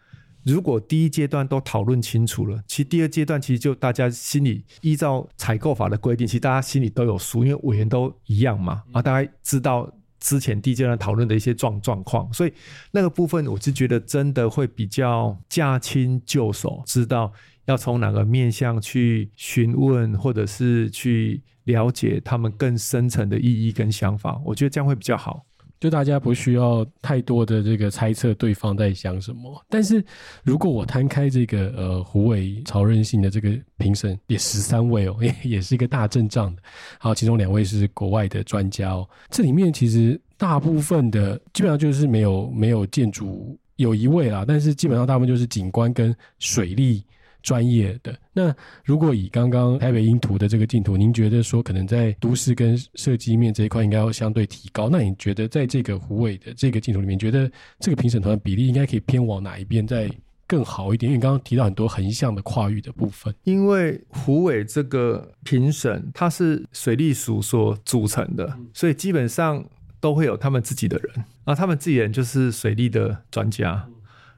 [SPEAKER 2] 如果第一阶段都讨论清楚了，其实第二阶段其实就大家心里依照采购法的规定，其实大家心里都有数，因为委员都一样嘛，啊，大家知道之前第一阶段讨论的一些状状况，所以那个部分我是觉得真的会比较驾轻就熟，知道要从哪个面向去询问，或者是去了解他们更深层的意义跟想法，我觉得这样会比较好。
[SPEAKER 3] 就大家不需要太多的这个猜测对方在想什么。但是如果我摊开这个呃胡伟曹任性的这个评审，也十三位哦，也 也是一个大阵仗的。好，其中两位是国外的专家哦。这里面其实大部分的基本上就是没有没有建筑，有一位啦，但是基本上大部分就是景观跟水利。专业的。那如果以刚刚台北樱图的这个镜头，您觉得说可能在都市跟设计面这一块应该要相对提高？那你觉得在这个虎尾的这个镜头里面，觉得这个评审团的比例应该可以偏往哪一边再更好一点？因为你刚刚提到很多横向的跨域的部分。
[SPEAKER 2] 因为虎尾这个评审它是水利署所组成的，所以基本上都会有他们自己的人，啊，他们自己人就是水利的专家。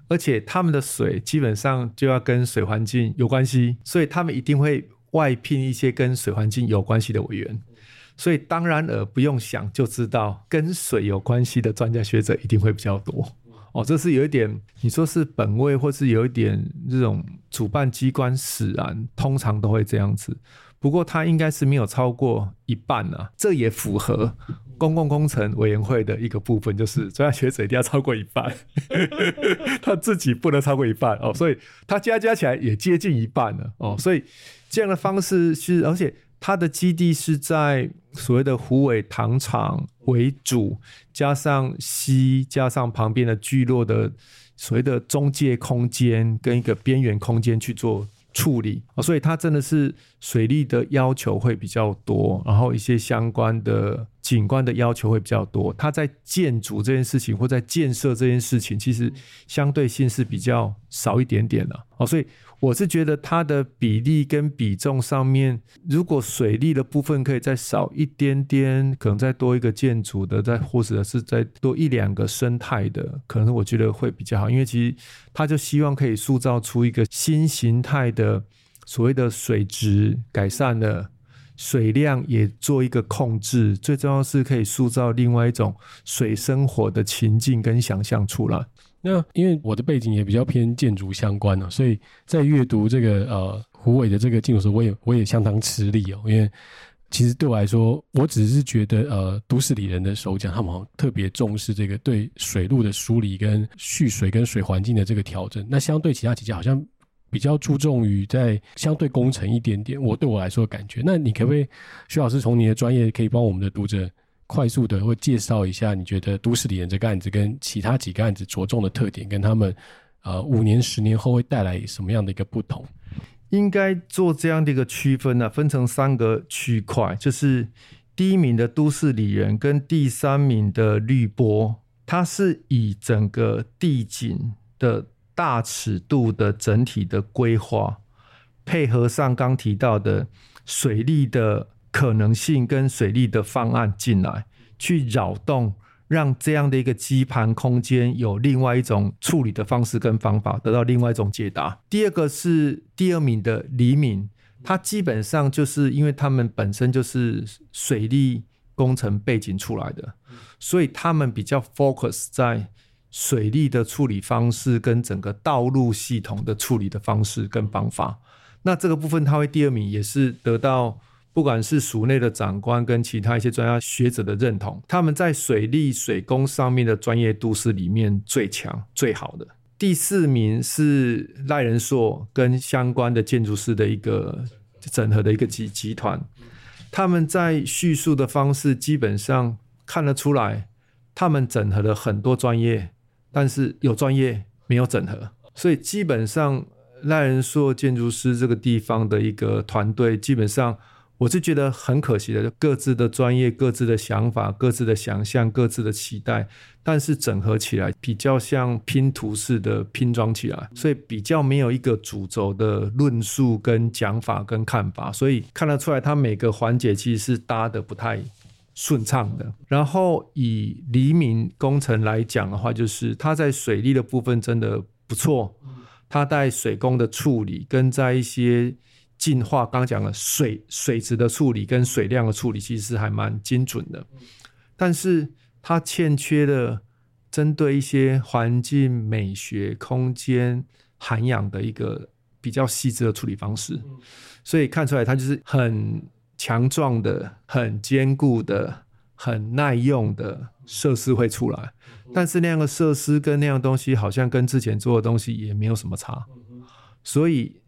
[SPEAKER 2] 而且他们的水基本上就要跟水环境有关系，所以他们一定会外聘一些跟水环境有关系的委员。所以当然而不用想就知道，跟水有关系的专家学者一定会比较多。哦，这是有一点，你说是本位，或是有一点这种主办机关使然，通常都会这样子。不过他应该是没有超过一半啊，这也符合。公共工程委员会的一个部分就是专家学者一定要超过一半，他自己不能超过一半哦，所以他加加起来也接近一半了哦，所以这样的方式是，而且他的基地是在所谓的虎尾糖厂为主，加上西，加上旁边的聚落的所谓的中介空间跟一个边缘空间去做。处理啊，所以它真的是水利的要求会比较多，然后一些相关的景观的要求会比较多。它在建筑这件事情或在建设这件事情，其实相对性是比较少一点点的哦，所以。我是觉得它的比例跟比重上面，如果水利的部分可以再少一点点，可能再多一个建筑的，再或者是再多一两个生态的，可能我觉得会比较好。因为其实他就希望可以塑造出一个新形态的所谓的水质改善了，水量也做一个控制，最重要是可以塑造另外一种水生活的情境跟想象出来。
[SPEAKER 3] 那因为我的背景也比较偏建筑相关啊，所以在阅读这个呃胡伟的这个竞图时，我也我也相当吃力哦。因为其实对我来说，我只是觉得呃都市里人的首奖，他们好像特别重视这个对水路的梳理跟蓄水跟水环境的这个调整。那相对其他几家好像比较注重于在相对工程一点点。我对我来说的感觉，那你可不可以徐老师从你的专业可以帮我们的读者？快速的会介绍一下，你觉得都市里人这个案子跟其他几个案子着重的特点，跟他们呃五年、十年后会带来什么样的一个不同？
[SPEAKER 2] 应该做这样的一个区分呢、啊，分成三个区块，就是第一名的都市里人跟第三名的绿波，它是以整个地景的大尺度的整体的规划，配合上刚提到的水利的。可能性跟水利的方案进来，去扰动，让这样的一个基盘空间有另外一种处理的方式跟方法，得到另外一种解答。第二个是第二名的李敏，他基本上就是因为他们本身就是水利工程背景出来的，所以他们比较 focus 在水利的处理方式跟整个道路系统的处理的方式跟方法。那这个部分他会第二名，也是得到。不管是署内的长官跟其他一些专家学者的认同，他们在水利水工上面的专业度是里面最强最好的。第四名是赖仁硕跟相关的建筑师的一个整合的一个集集团，他们在叙述的方式基本上看得出来，他们整合了很多专业，但是有专业没有整合，所以基本上赖仁硕建筑师这个地方的一个团队基本上。我是觉得很可惜的，各自的专业、各自的想法、各自的想象、各自的期待，但是整合起来比较像拼图式的拼装起来，所以比较没有一个主轴的论述跟讲法跟看法，所以看得出来，它每个环节其实是搭的不太顺畅的。然后以黎明工程来讲的话，就是它在水利的部分真的不错，它在水工的处理跟在一些。净化刚刚讲了水水质的处理跟水量的处理，其实还蛮精准的，但是它欠缺的针对一些环境美学、空间涵养的一个比较细致的处理方式，所以看出来它就是很强壮的、很坚固的、很耐用的设施会出来，但是那样的设施跟那样东西好像跟之前做的东西也没有什么差，所以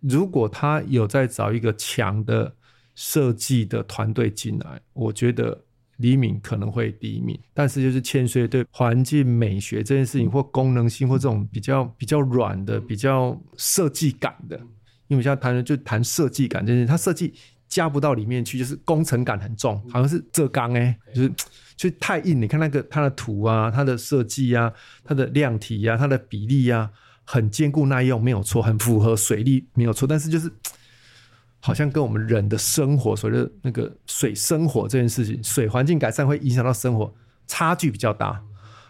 [SPEAKER 2] 如果他有在找一个强的设计的团队进来，我觉得李敏可能会第一名，但是就是欠缺对环境美学这件事情或功能性或这种比较比较软的、比较设计感的，因为像谈的就谈设计感这件事，他设计。加不到里面去，就是工程感很重，好像是浙钢哎，就是就太硬。你看那个它的图啊，它的设计啊，它的量体啊，它的比例啊，很坚固耐用，没有错，很符合水利，没有错。但是就是好像跟我们人的生活，所谓的那个水生活这件事情，水环境改善会影响到生活，差距比较大。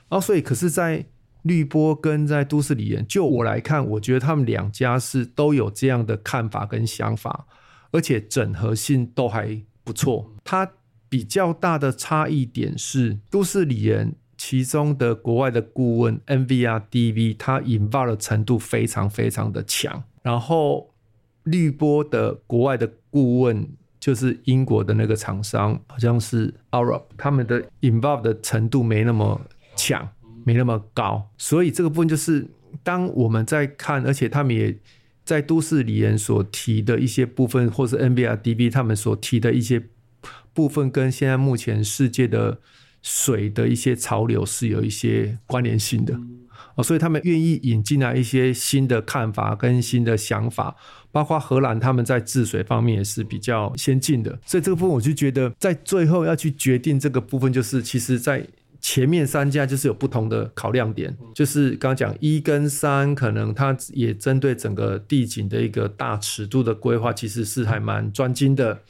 [SPEAKER 2] 然后所以，可是，在绿波跟在都市里延，就我来看，我觉得他们两家是都有这样的看法跟想法。而且整合性都还不错。它比较大的差异点是，都市里人其中的国外的顾问 NVRDV，它引爆的程度非常非常的强。然后绿波的国外的顾问就是英国的那个厂商，好像是 Arup，他们的 involve 的程度没那么强，没那么高。所以这个部分就是当我们在看，而且他们也。在都市里人所提的一些部分，或是 NVRDV 他们所提的一些部分，跟现在目前世界的水的一些潮流是有一些关联性的哦，所以他们愿意引进来一些新的看法跟新的想法，包括荷兰他们在治水方面也是比较先进的，所以这个部分我就觉得在最后要去决定这个部分，就是其实在。前面三家就是有不同的考量点，就是刚刚讲一跟三，可能它也针对整个地景的一个大尺度的规划，其实是还蛮专精的，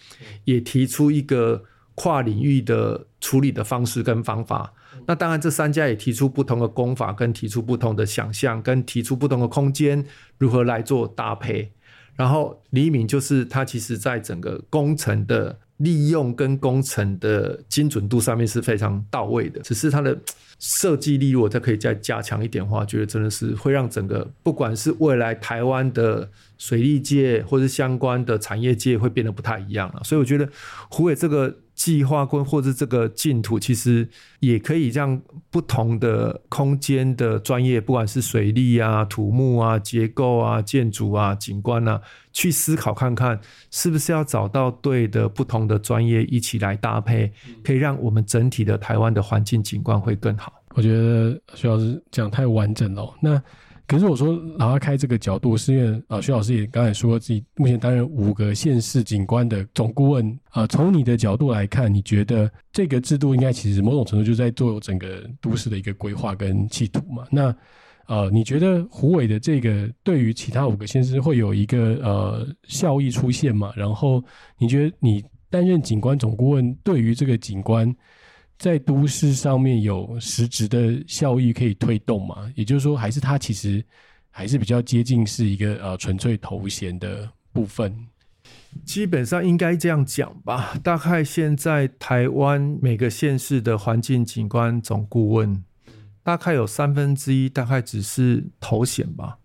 [SPEAKER 2] 也提出一个跨领域的处理的方式跟方法。那当然，这三家也提出不同的工法，跟提出不同的想象，跟提出不同的空间如何来做搭配。然后李敏就是他其实在整个工程的。利用跟工程的精准度上面是非常到位的，只是它的 设计力，如果再可以再加强一点的话，觉得真的是会让整个不管是未来台湾的水利界或是相关的产业界会变得不太一样了。所以我觉得湖北这个。计划跟或者这个净土，其实也可以让不同的空间的专业，不管是水利啊、土木啊、结构啊、建筑啊、景观啊，去思考看看，是不是要找到对的不同的专业一起来搭配，可以让我们整体的台湾的环境景观会更好。
[SPEAKER 3] 我觉得徐老师讲太完整了。那可是我说，然后开这个角度，是因为啊，徐老师也刚才说自己目前担任五个县市景观的总顾问啊。从你的角度来看，你觉得这个制度应该其实某种程度就在做整个都市的一个规划跟企图嘛？那呃，你觉得胡伟的这个对于其他五个县市会有一个呃效益出现吗？然后你觉得你担任景观总顾问，对于这个景观？在都市上面有实质的效益可以推动吗？也就是说，还是它其实还是比较接近是一个呃纯粹头衔的部分。
[SPEAKER 2] 基本上应该这样讲吧。大概现在台湾每个县市的环境景观总顾问，大概有三分之一大概只是头衔吧，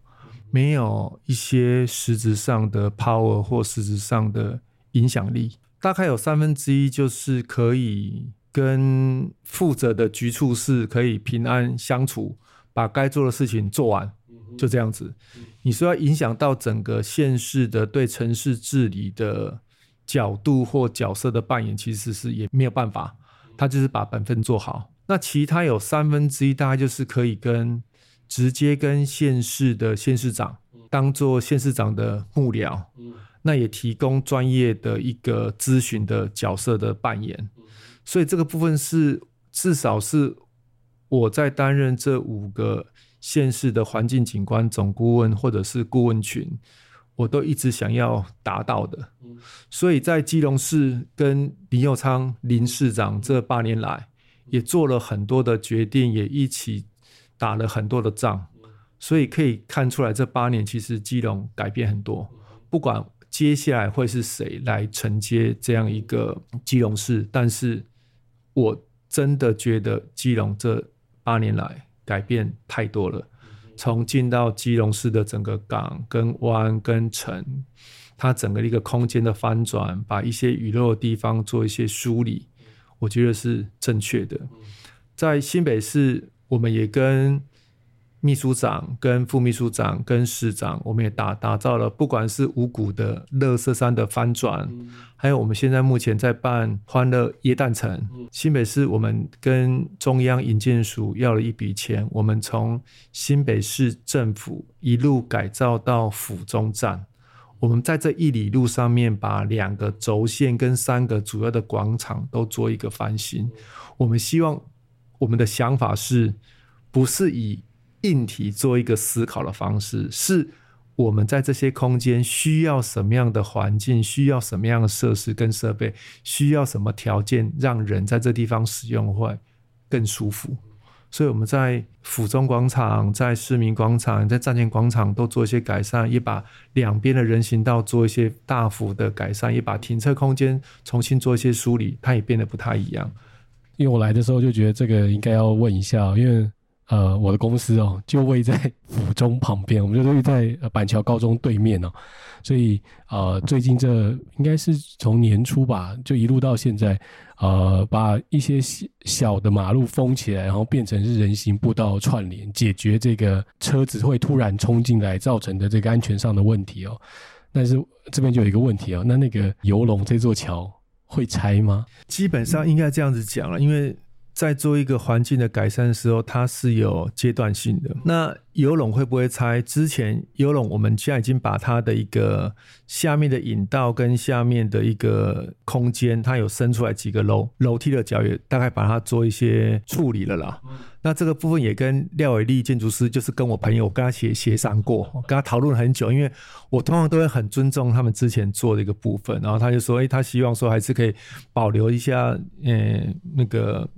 [SPEAKER 2] 没有一些实质上的 power 或实质上的影响力。大概有三分之一就是可以。跟负责的局处室可以平安相处，把该做的事情做完，就这样子。你说要影响到整个县市的对城市治理的角度或角色的扮演，其实是也没有办法。他就是把本分做好。那其他有三分之一，大概就是可以跟直接跟县市的县市长当做县市长的幕僚，那也提供专业的一个咨询的角色的扮演。所以这个部分是至少是我在担任这五个县市的环境景观总顾问或者是顾问群，我都一直想要达到的。所以在基隆市跟林佑昌林市长这八年来，也做了很多的决定，也一起打了很多的仗。所以可以看出来，这八年其实基隆改变很多。不管接下来会是谁来承接这样一个基隆市，但是。我真的觉得基隆这八年来改变太多了，从进到基隆市的整个港、跟湾、跟城，它整个一个空间的翻转，把一些娱乐的地方做一些梳理，我觉得是正确的。在新北市，我们也跟秘书长、跟副秘书长、跟市长，我们也打打造了，不管是五股的乐色山的翻转，还有我们现在目前在办欢乐椰蛋城。新北市，我们跟中央营建署要了一笔钱，我们从新北市政府一路改造到府中站。我们在这一里路上面，把两个轴线跟三个主要的广场都做一个翻新。我们希望我们的想法是，不是以硬体做一个思考的方式，是我们在这些空间需要什么样的环境，需要什么样的设施跟设备，需要什么条件，让人在这地方使用会更舒服。所以我们在府中广场、在市民广场、在站前广场都做一些改善，也把两边的人行道做一些大幅的改善，也把停车空间重新做一些梳理，它也变得不太一样。
[SPEAKER 3] 因为我来的时候就觉得这个应该要问一下，因为。呃，我的公司哦，就位在府中旁边，我们就位在板桥高中对面哦，所以呃，最近这应该是从年初吧，就一路到现在，呃，把一些小的马路封起来，然后变成是人行步道串联，解决这个车子会突然冲进来造成的这个安全上的问题哦。但是这边就有一个问题哦，那那个游龙这座桥会拆吗？
[SPEAKER 2] 基本上应该这样子讲了，因为。在做一个环境的改善的时候，它是有阶段性的。那游龙会不会拆？之前游龙，我们现在已经把它的一个下面的引道跟下面的一个空间，它有伸出来几个楼楼梯的角，也大概把它做一些处理了啦。那这个部分也跟廖伟立建筑师，就是跟我朋友，我跟他协协商过，跟他讨论很久，因为我通常都会很尊重他们之前做的一个部分，然后他就说，哎、欸，他希望说还是可以保留一下，呃、欸，那个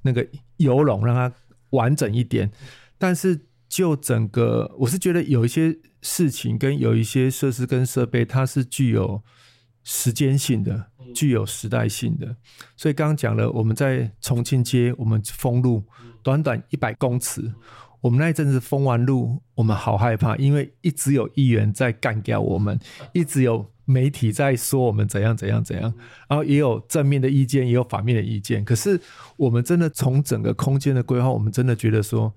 [SPEAKER 2] 那个游龙让它完整一点。但是就整个，我是觉得有一些事情跟有一些设施跟设备，它是具有时间性的。具有时代性的，所以刚刚讲了，我们在重庆街，我们封路短短一百公尺，我们那一阵子封完路，我们好害怕，因为一直有议员在干掉我们，一直有媒体在说我们怎样怎样怎样，然后也有正面的意见，也有反面的意见。可是我们真的从整个空间的规划，我们真的觉得说，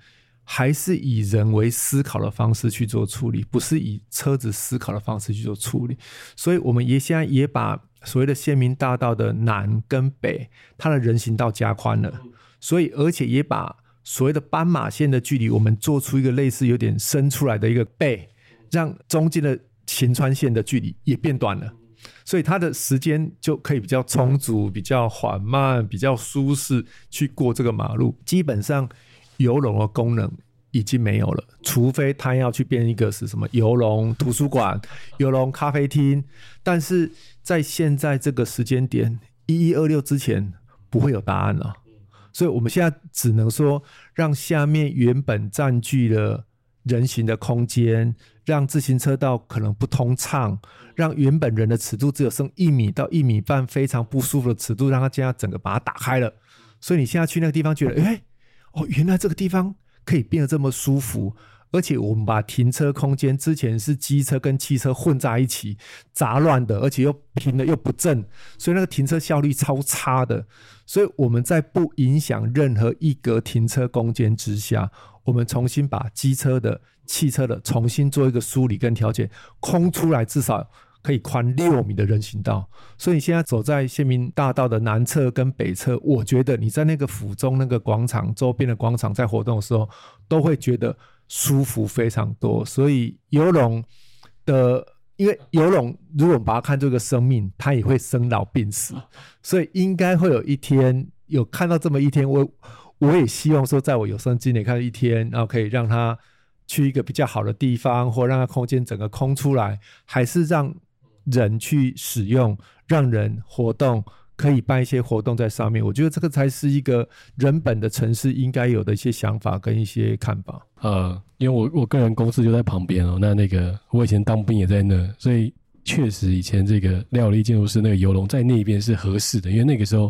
[SPEAKER 2] 还是以人为思考的方式去做处理，不是以车子思考的方式去做处理。所以我们也现在也把。所谓的县民大道的南跟北，它的人行道加宽了，所以而且也把所谓的斑马线的距离，我们做出一个类似有点伸出来的一个背，让中间的行穿线的距离也变短了，所以它的时间就可以比较充足、比较缓慢、比较舒适去过这个马路。基本上游龙的功能已经没有了，除非他要去变一个是什么游龙图书馆、游龙咖啡厅，但是。在现在这个时间点，一一二六之前不会有答案了，所以我们现在只能说，让下面原本占据了人行的空间，让自行车道可能不通畅，让原本人的尺度只有剩一米到一米半，非常不舒服的尺度，让它这样整个把它打开了。所以你现在去那个地方，觉得，哎，哦，原来这个地方可以变得这么舒服。而且我们把停车空间之前是机车跟汽车混在一起杂乱的，而且又平的又不正，所以那个停车效率超差的。所以我们在不影响任何一格停车空间之下，我们重新把机车的、汽车的重新做一个梳理跟调节，空出来至少可以宽六米的人行道。所以你现在走在县民大道的南侧跟北侧，我觉得你在那个府中那个广场周边的广场在活动的时候，都会觉得。舒服非常多，所以游龙的，因为游龙如果我们把它看作一个生命，它也会生老病死，所以应该会有一天有看到这么一天，我我也希望说，在我有生之年看到一天，然后可以让它去一个比较好的地方，或让它空间整个空出来，还是让人去使用，让人活动。可以办一些活动在上面，我觉得这个才是一个人本的城市应该有的一些想法跟一些看法。
[SPEAKER 3] 呃，因为我我个人公司就在旁边哦，那那个我以前当兵也在那，所以确实以前这个廖立建筑师那个游龙在那边是合适的，因为那个时候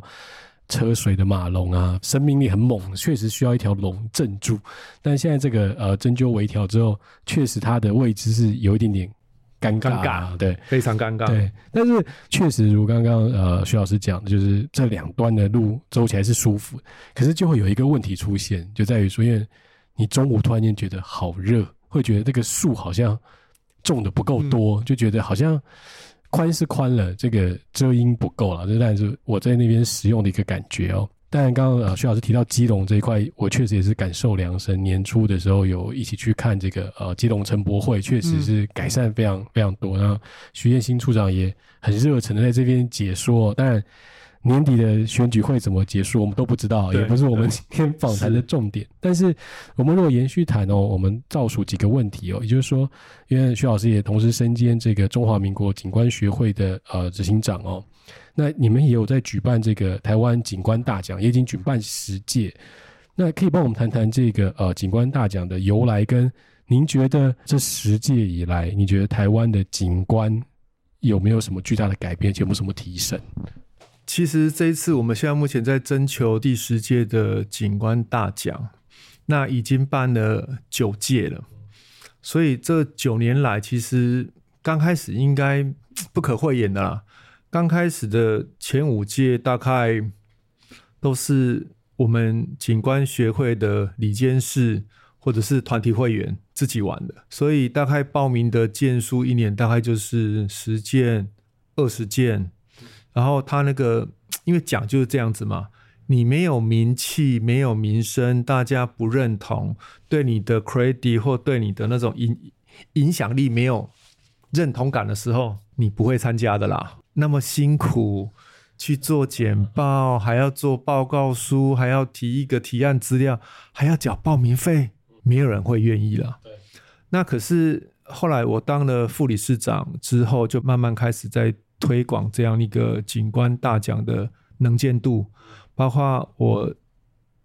[SPEAKER 3] 车水的马龙啊，生命力很猛，确实需要一条龙镇住。但现在这个呃针灸微调之后，确实它的位置是有一点点尴尬，
[SPEAKER 2] 尴尬，
[SPEAKER 3] 对，
[SPEAKER 2] 非常尴尬。
[SPEAKER 3] 对，但是确实如刚刚呃徐老师讲的，就是这两端的路走起来是舒服，可是就会有一个问题出现，就在于说，因为你中午突然间觉得好热，会觉得这个树好像种的不够多，嗯、就觉得好像宽是宽了，这个遮阴不够了，这但是我在那边使用的一个感觉哦。但刚刚呃徐老师提到基隆这一块，我确实也是感受良深。年初的时候有一起去看这个呃基隆城博会，确实是改善非常非常多。然后徐彦新处长也很热忱的在这边解说。当然年底的选举会怎么结束，我们都不知道，也不是我们今天访谈的重点。但是我们如果延续谈哦，我们倒数几个问题哦，也就是说，因为徐老师也同时身兼这个中华民国景观学会的呃执行长哦。那你们也有在举办这个台湾景观大奖，也已经举办十届。那可以帮我们谈谈这个呃景观大奖的由来，跟您觉得这十届以来，你觉得台湾的景观有没有什么巨大的改变，有没有什么提升？
[SPEAKER 2] 其实这一次我们现在目前在征求第十届的景观大奖，那已经办了九届了。所以这九年来，其实刚开始应该不可讳言的啦。刚开始的前五届大概都是我们景观学会的理监事或者是团体会员自己玩的，所以大概报名的件数一年大概就是十件、二十件。然后他那个因为奖就是这样子嘛，你没有名气、没有名声，大家不认同，对你的 credit 或对你的那种影影响力没有认同感的时候，你不会参加的啦。那么辛苦去做简报，还要做报告书，还要提一个提案资料，还要缴报名费，没有人会愿意了。那可是后来我当了副理事长之后，就慢慢开始在推广这样一个景观大奖的能见度，包括我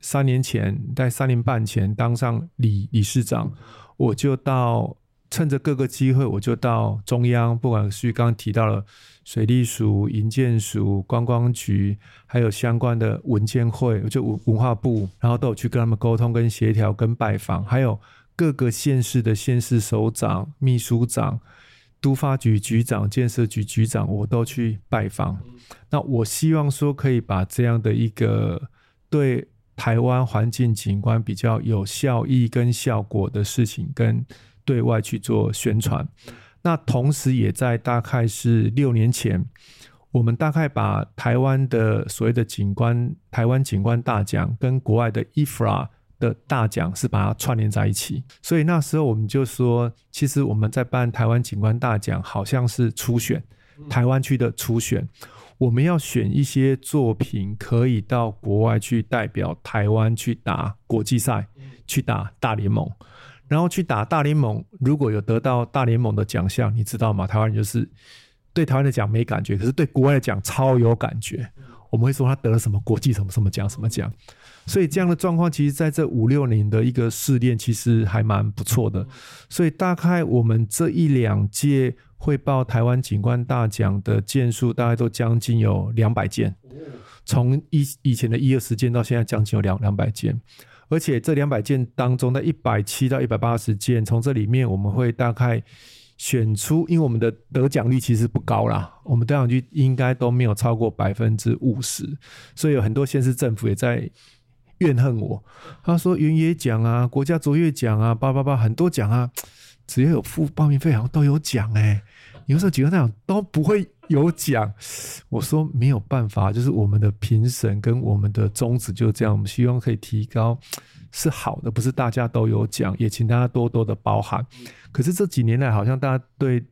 [SPEAKER 2] 三年前在三年半前当上理理事长，我就到。趁着各个机会，我就到中央，不管是刚提到了水利署、营建署、观光局，还有相关的文建会，就文文化部，然后都有去跟他们沟通、跟协调、跟拜访，还有各个县市的县市首长、秘书长、都发局局长、建设局局长，我都去拜访。那我希望说，可以把这样的一个对台湾环境景观比较有效益跟效果的事情，跟对外去做宣传，那同时也在大概是六年前，我们大概把台湾的所谓的景观，台湾景观大奖跟国外的 IFRA 的大奖是把它串联在一起，所以那时候我们就说，其实我们在办台湾景观大奖，好像是初选，台湾区的初选，我们要选一些作品可以到国外去代表台湾去打国际赛，去打大联盟。然后去打大联盟，如果有得到大联盟的奖项，你知道吗？台湾人就是对台湾的奖没感觉，可是对国外的奖超有感觉。我们会说他得了什么国际什么什么奖什么奖，所以这样的状况，其实在这五六年的一个试炼，其实还蛮不错的。所以大概我们这一两届会报台湾景观大奖的件数，大概都将近有两百件，从以以前的一二十件到现在将近有两两百件。而且这两百件当中的一百七到一百八十件，从这里面我们会大概选出，因为我们的得奖率其实不高啦，我们得奖率应该都没有超过百分之五十，所以有很多县市政府也在怨恨我。他说原野奖啊、国家卓越奖啊、八八八很多奖啊，只要有付报名费好像都有奖哎、欸，有时候几个那样都不会。有奖，我说没有办法，就是我们的评审跟我们的宗旨就这样，我们希望可以提高，是好的，不是大家都有奖，也请大家多多的包涵。可是这几年来，好像大家对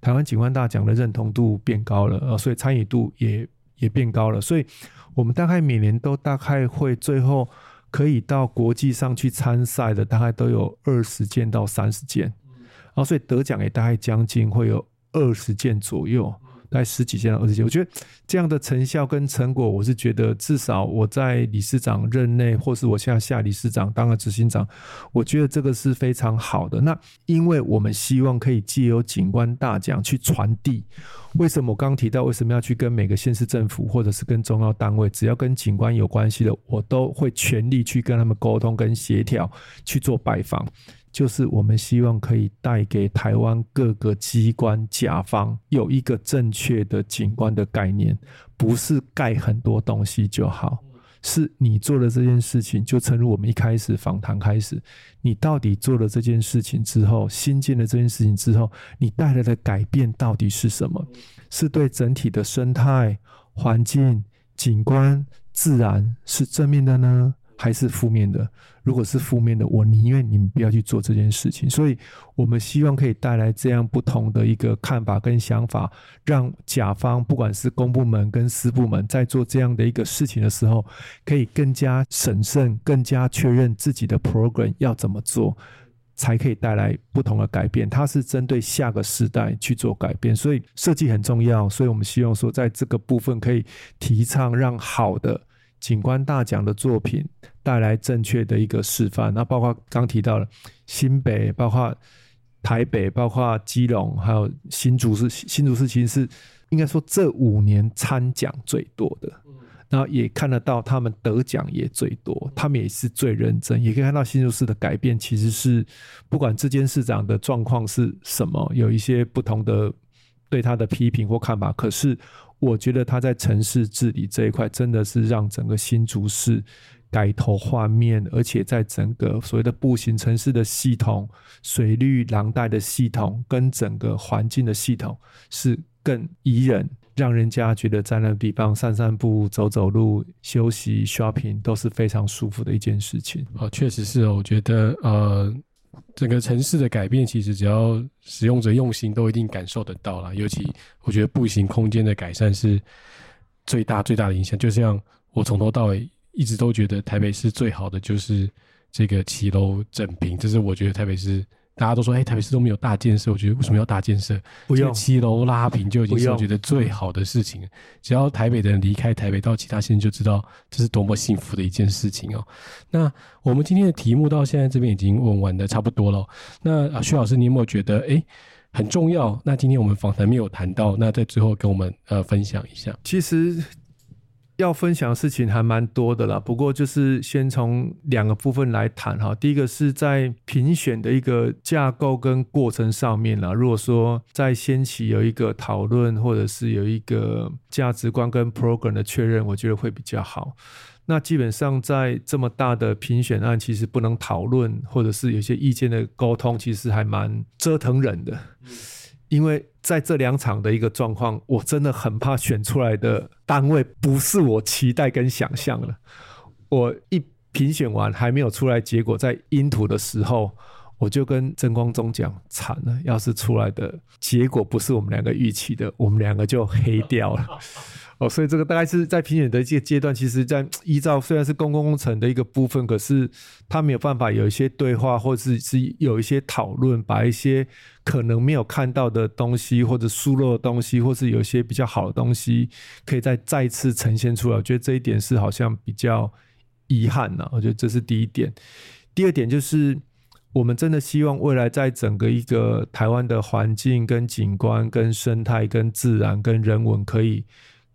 [SPEAKER 2] 台湾景观大奖的认同度变高了，呃，所以参与度也也变高了，所以我们大概每年都大概会最后可以到国际上去参赛的，大概都有二十件到三十件，然后所以得奖也大概将近会有二十件左右。大概十几件到二十件，我觉得这样的成效跟成果，我是觉得至少我在理事长任内，或是我现在下理事长当了执行长，我觉得这个是非常好的。那因为我们希望可以借由景观大奖去传递，为什么我刚刚提到为什么要去跟每个县市政府或者是跟中央单位，只要跟景观有关系的，我都会全力去跟他们沟通跟协调去做拜访。就是我们希望可以带给台湾各个机关甲方有一个正确的景观的概念，不是盖很多东西就好，是你做了这件事情，就正如我们一开始访谈开始，你到底做了这件事情之后，新建了这件事情之后，你带来的改变到底是什么？是对整体的生态环境、景观、自然是正面的呢？还是负面的？如果是负面的，我宁愿你们不要去做这件事情。所以，我们希望可以带来这样不同的一个看法跟想法，让甲方不管是公部门跟私部门，在做这样的一个事情的时候，可以更加审慎、更加确认自己的 program 要怎么做，才可以带来不同的改变。它是针对下个时代去做改变，所以设计很重要。所以我们希望说，在这个部分可以提倡让好的。景观大奖的作品带来正确的一个示范，那包括刚提到了新北，包括台北，包括基隆，还有新竹市。新竹市其实是应该说这五年参奖最多的，然后也看得到他们得奖也最多，他们也是最认真，也可以看到新竹市的改变其实是不管这间市长的状况是什么，有一些不同的对他的批评或看法，可是。我觉得他在城市治理这一块，真的是让整个新竹市改头换面，而且在整个所谓的步行城市的系统、水绿廊带的系统跟整个环境的系统是更宜人，让人家觉得在那地方散散步、走走路、休息、shopping 都是非常舒服的一件事情。
[SPEAKER 3] 哦，确实是哦，我觉得呃。整个城市的改变，其实只要使用者用心，都一定感受得到了。尤其我觉得步行空间的改善是最大最大的影响。就像我从头到尾一直都觉得台北市最好的就是这个骑楼整平，这是我觉得台北市。大家都说，哎、欸，台北市都没有大建设，我觉得为什么要大建设？不用骑楼拉平就已经是我觉得最好的事情。只要台北的人离开台北到其他县，就知道这是多么幸福的一件事情哦。那我们今天的题目到现在这边已经问完的差不多了。那啊，许老师，你有没有觉得哎、欸、很重要？那今天我们访谈没有谈到，那在最后跟我们呃分享一下。
[SPEAKER 2] 其实。要分享的事情还蛮多的啦，不过就是先从两个部分来谈哈。第一个是在评选的一个架构跟过程上面啦。如果说在先期有一个讨论，或者是有一个价值观跟 program 的确认，我觉得会比较好。那基本上在这么大的评选案，其实不能讨论，或者是有些意见的沟通，其实还蛮折腾人的。因为在这两场的一个状况，我真的很怕选出来的单位不是我期待跟想象的。我一评选完还没有出来结果，在阴土的时候，我就跟曾光宗讲：惨了，要是出来的结果不是我们两个预期的，我们两个就黑掉了。哦，所以这个大概是在评选的这个阶段，其实，在依照虽然是公共工程的一个部分，可是他没有办法有一些对话，或者是是有一些讨论，把一些可能没有看到的东西，或者疏漏的东西，或是有一些比较好的东西，可以再再次呈现出来。我觉得这一点是好像比较遗憾呐。我觉得这是第一点。第二点就是，我们真的希望未来在整个一个台湾的环境、跟景观、跟生态、跟自然、跟人文可以。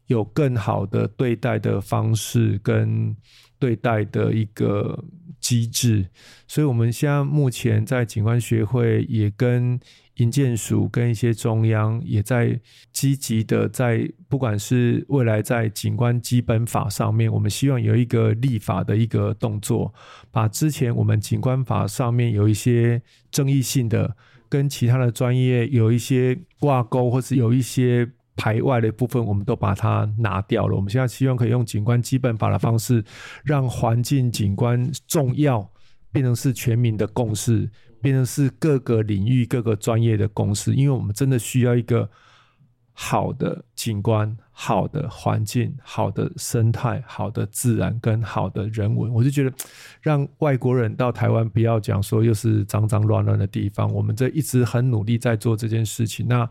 [SPEAKER 2] 有更好的对待的方式跟对待的一个机制，所以我们现在目前在景观学会也跟营建署跟一些中央也在积极的在，不管是未来在景观基本法上面，我们希望有一个立法的一个动作，把之前我们景观法上面有一些争议性的，跟其他的专业有一些挂钩，或是有一些。排外的部分，我们都把它拿掉了。我们现在希望可以用景观基本法的方式，让环境景观重要变成是全民的共识，变成是各个领域各个专业的共识。因为我们真的需要一个好的景观、好的环境、好的生态、好的自然跟好的人文。我就觉得，让外国人到台湾不要讲说又是脏脏乱乱的地方。我们这一直很努力在做这件事情。那。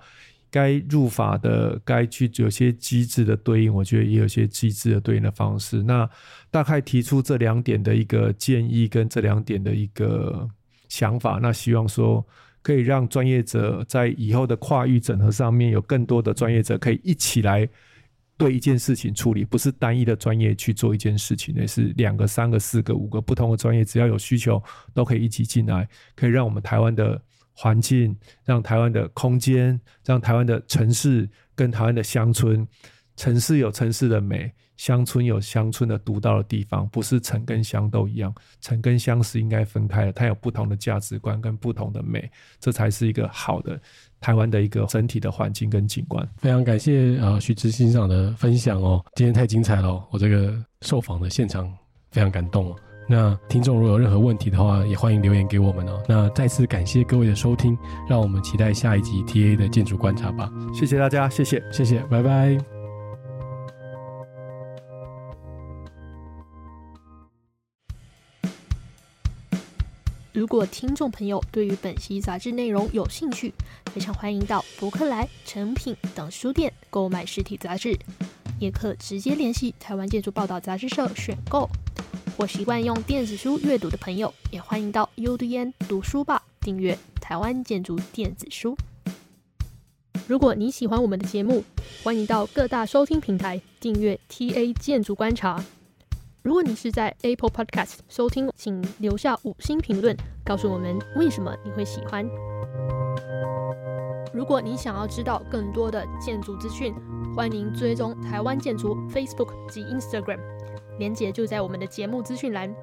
[SPEAKER 2] 该入法的，该去有些机制的对应，我觉得也有些机制的对应的方式。那大概提出这两点的一个建议，跟这两点的一个想法。那希望说可以让专业者在以后的跨域整合上面，有更多的专业者可以一起来对一件事情处理，不是单一的专业去做一件事情，而是两个、三个、四个、五个不同的专业，只要有需求都可以一起进来，可以让我们台湾的环境、让台湾的空间、让台湾的城市跟台湾的乡村，城市有城市的美。乡村有乡村的独到的地方，不是城跟乡都一样，城跟乡是应该分开的，它有不同的价值观跟不同的美，这才是一个好的台湾的一个整体的环境跟景观。
[SPEAKER 3] 非常感谢呃许执行长的分享哦，今天太精彩了，我这个受访的现场非常感动哦。那听众如果有任何问题的话，也欢迎留言给我们哦。那再次感谢各位的收听，让我们期待下一集 TA 的建筑观察吧。
[SPEAKER 2] 谢谢大家，谢谢，
[SPEAKER 3] 谢谢，拜拜。
[SPEAKER 1] 如果听众朋友对于本期杂志内容有兴趣，非常欢迎到博客来、诚品等书店购买实体杂志，也可直接联系台湾建筑报道杂志社选购。或习惯用电子书阅读的朋友，也欢迎到 UDN 读书吧订阅台湾建筑电子书。如果你喜欢我们的节目，欢迎到各大收听平台订阅 TA 建筑观察。如果你是在 Apple Podcast 收听，请留下五星评论，告诉我们为什么你会喜欢。如果你想要知道更多的建筑资讯，欢迎追踪台湾建筑 Facebook 及 Instagram，连接就在我们的节目资讯栏。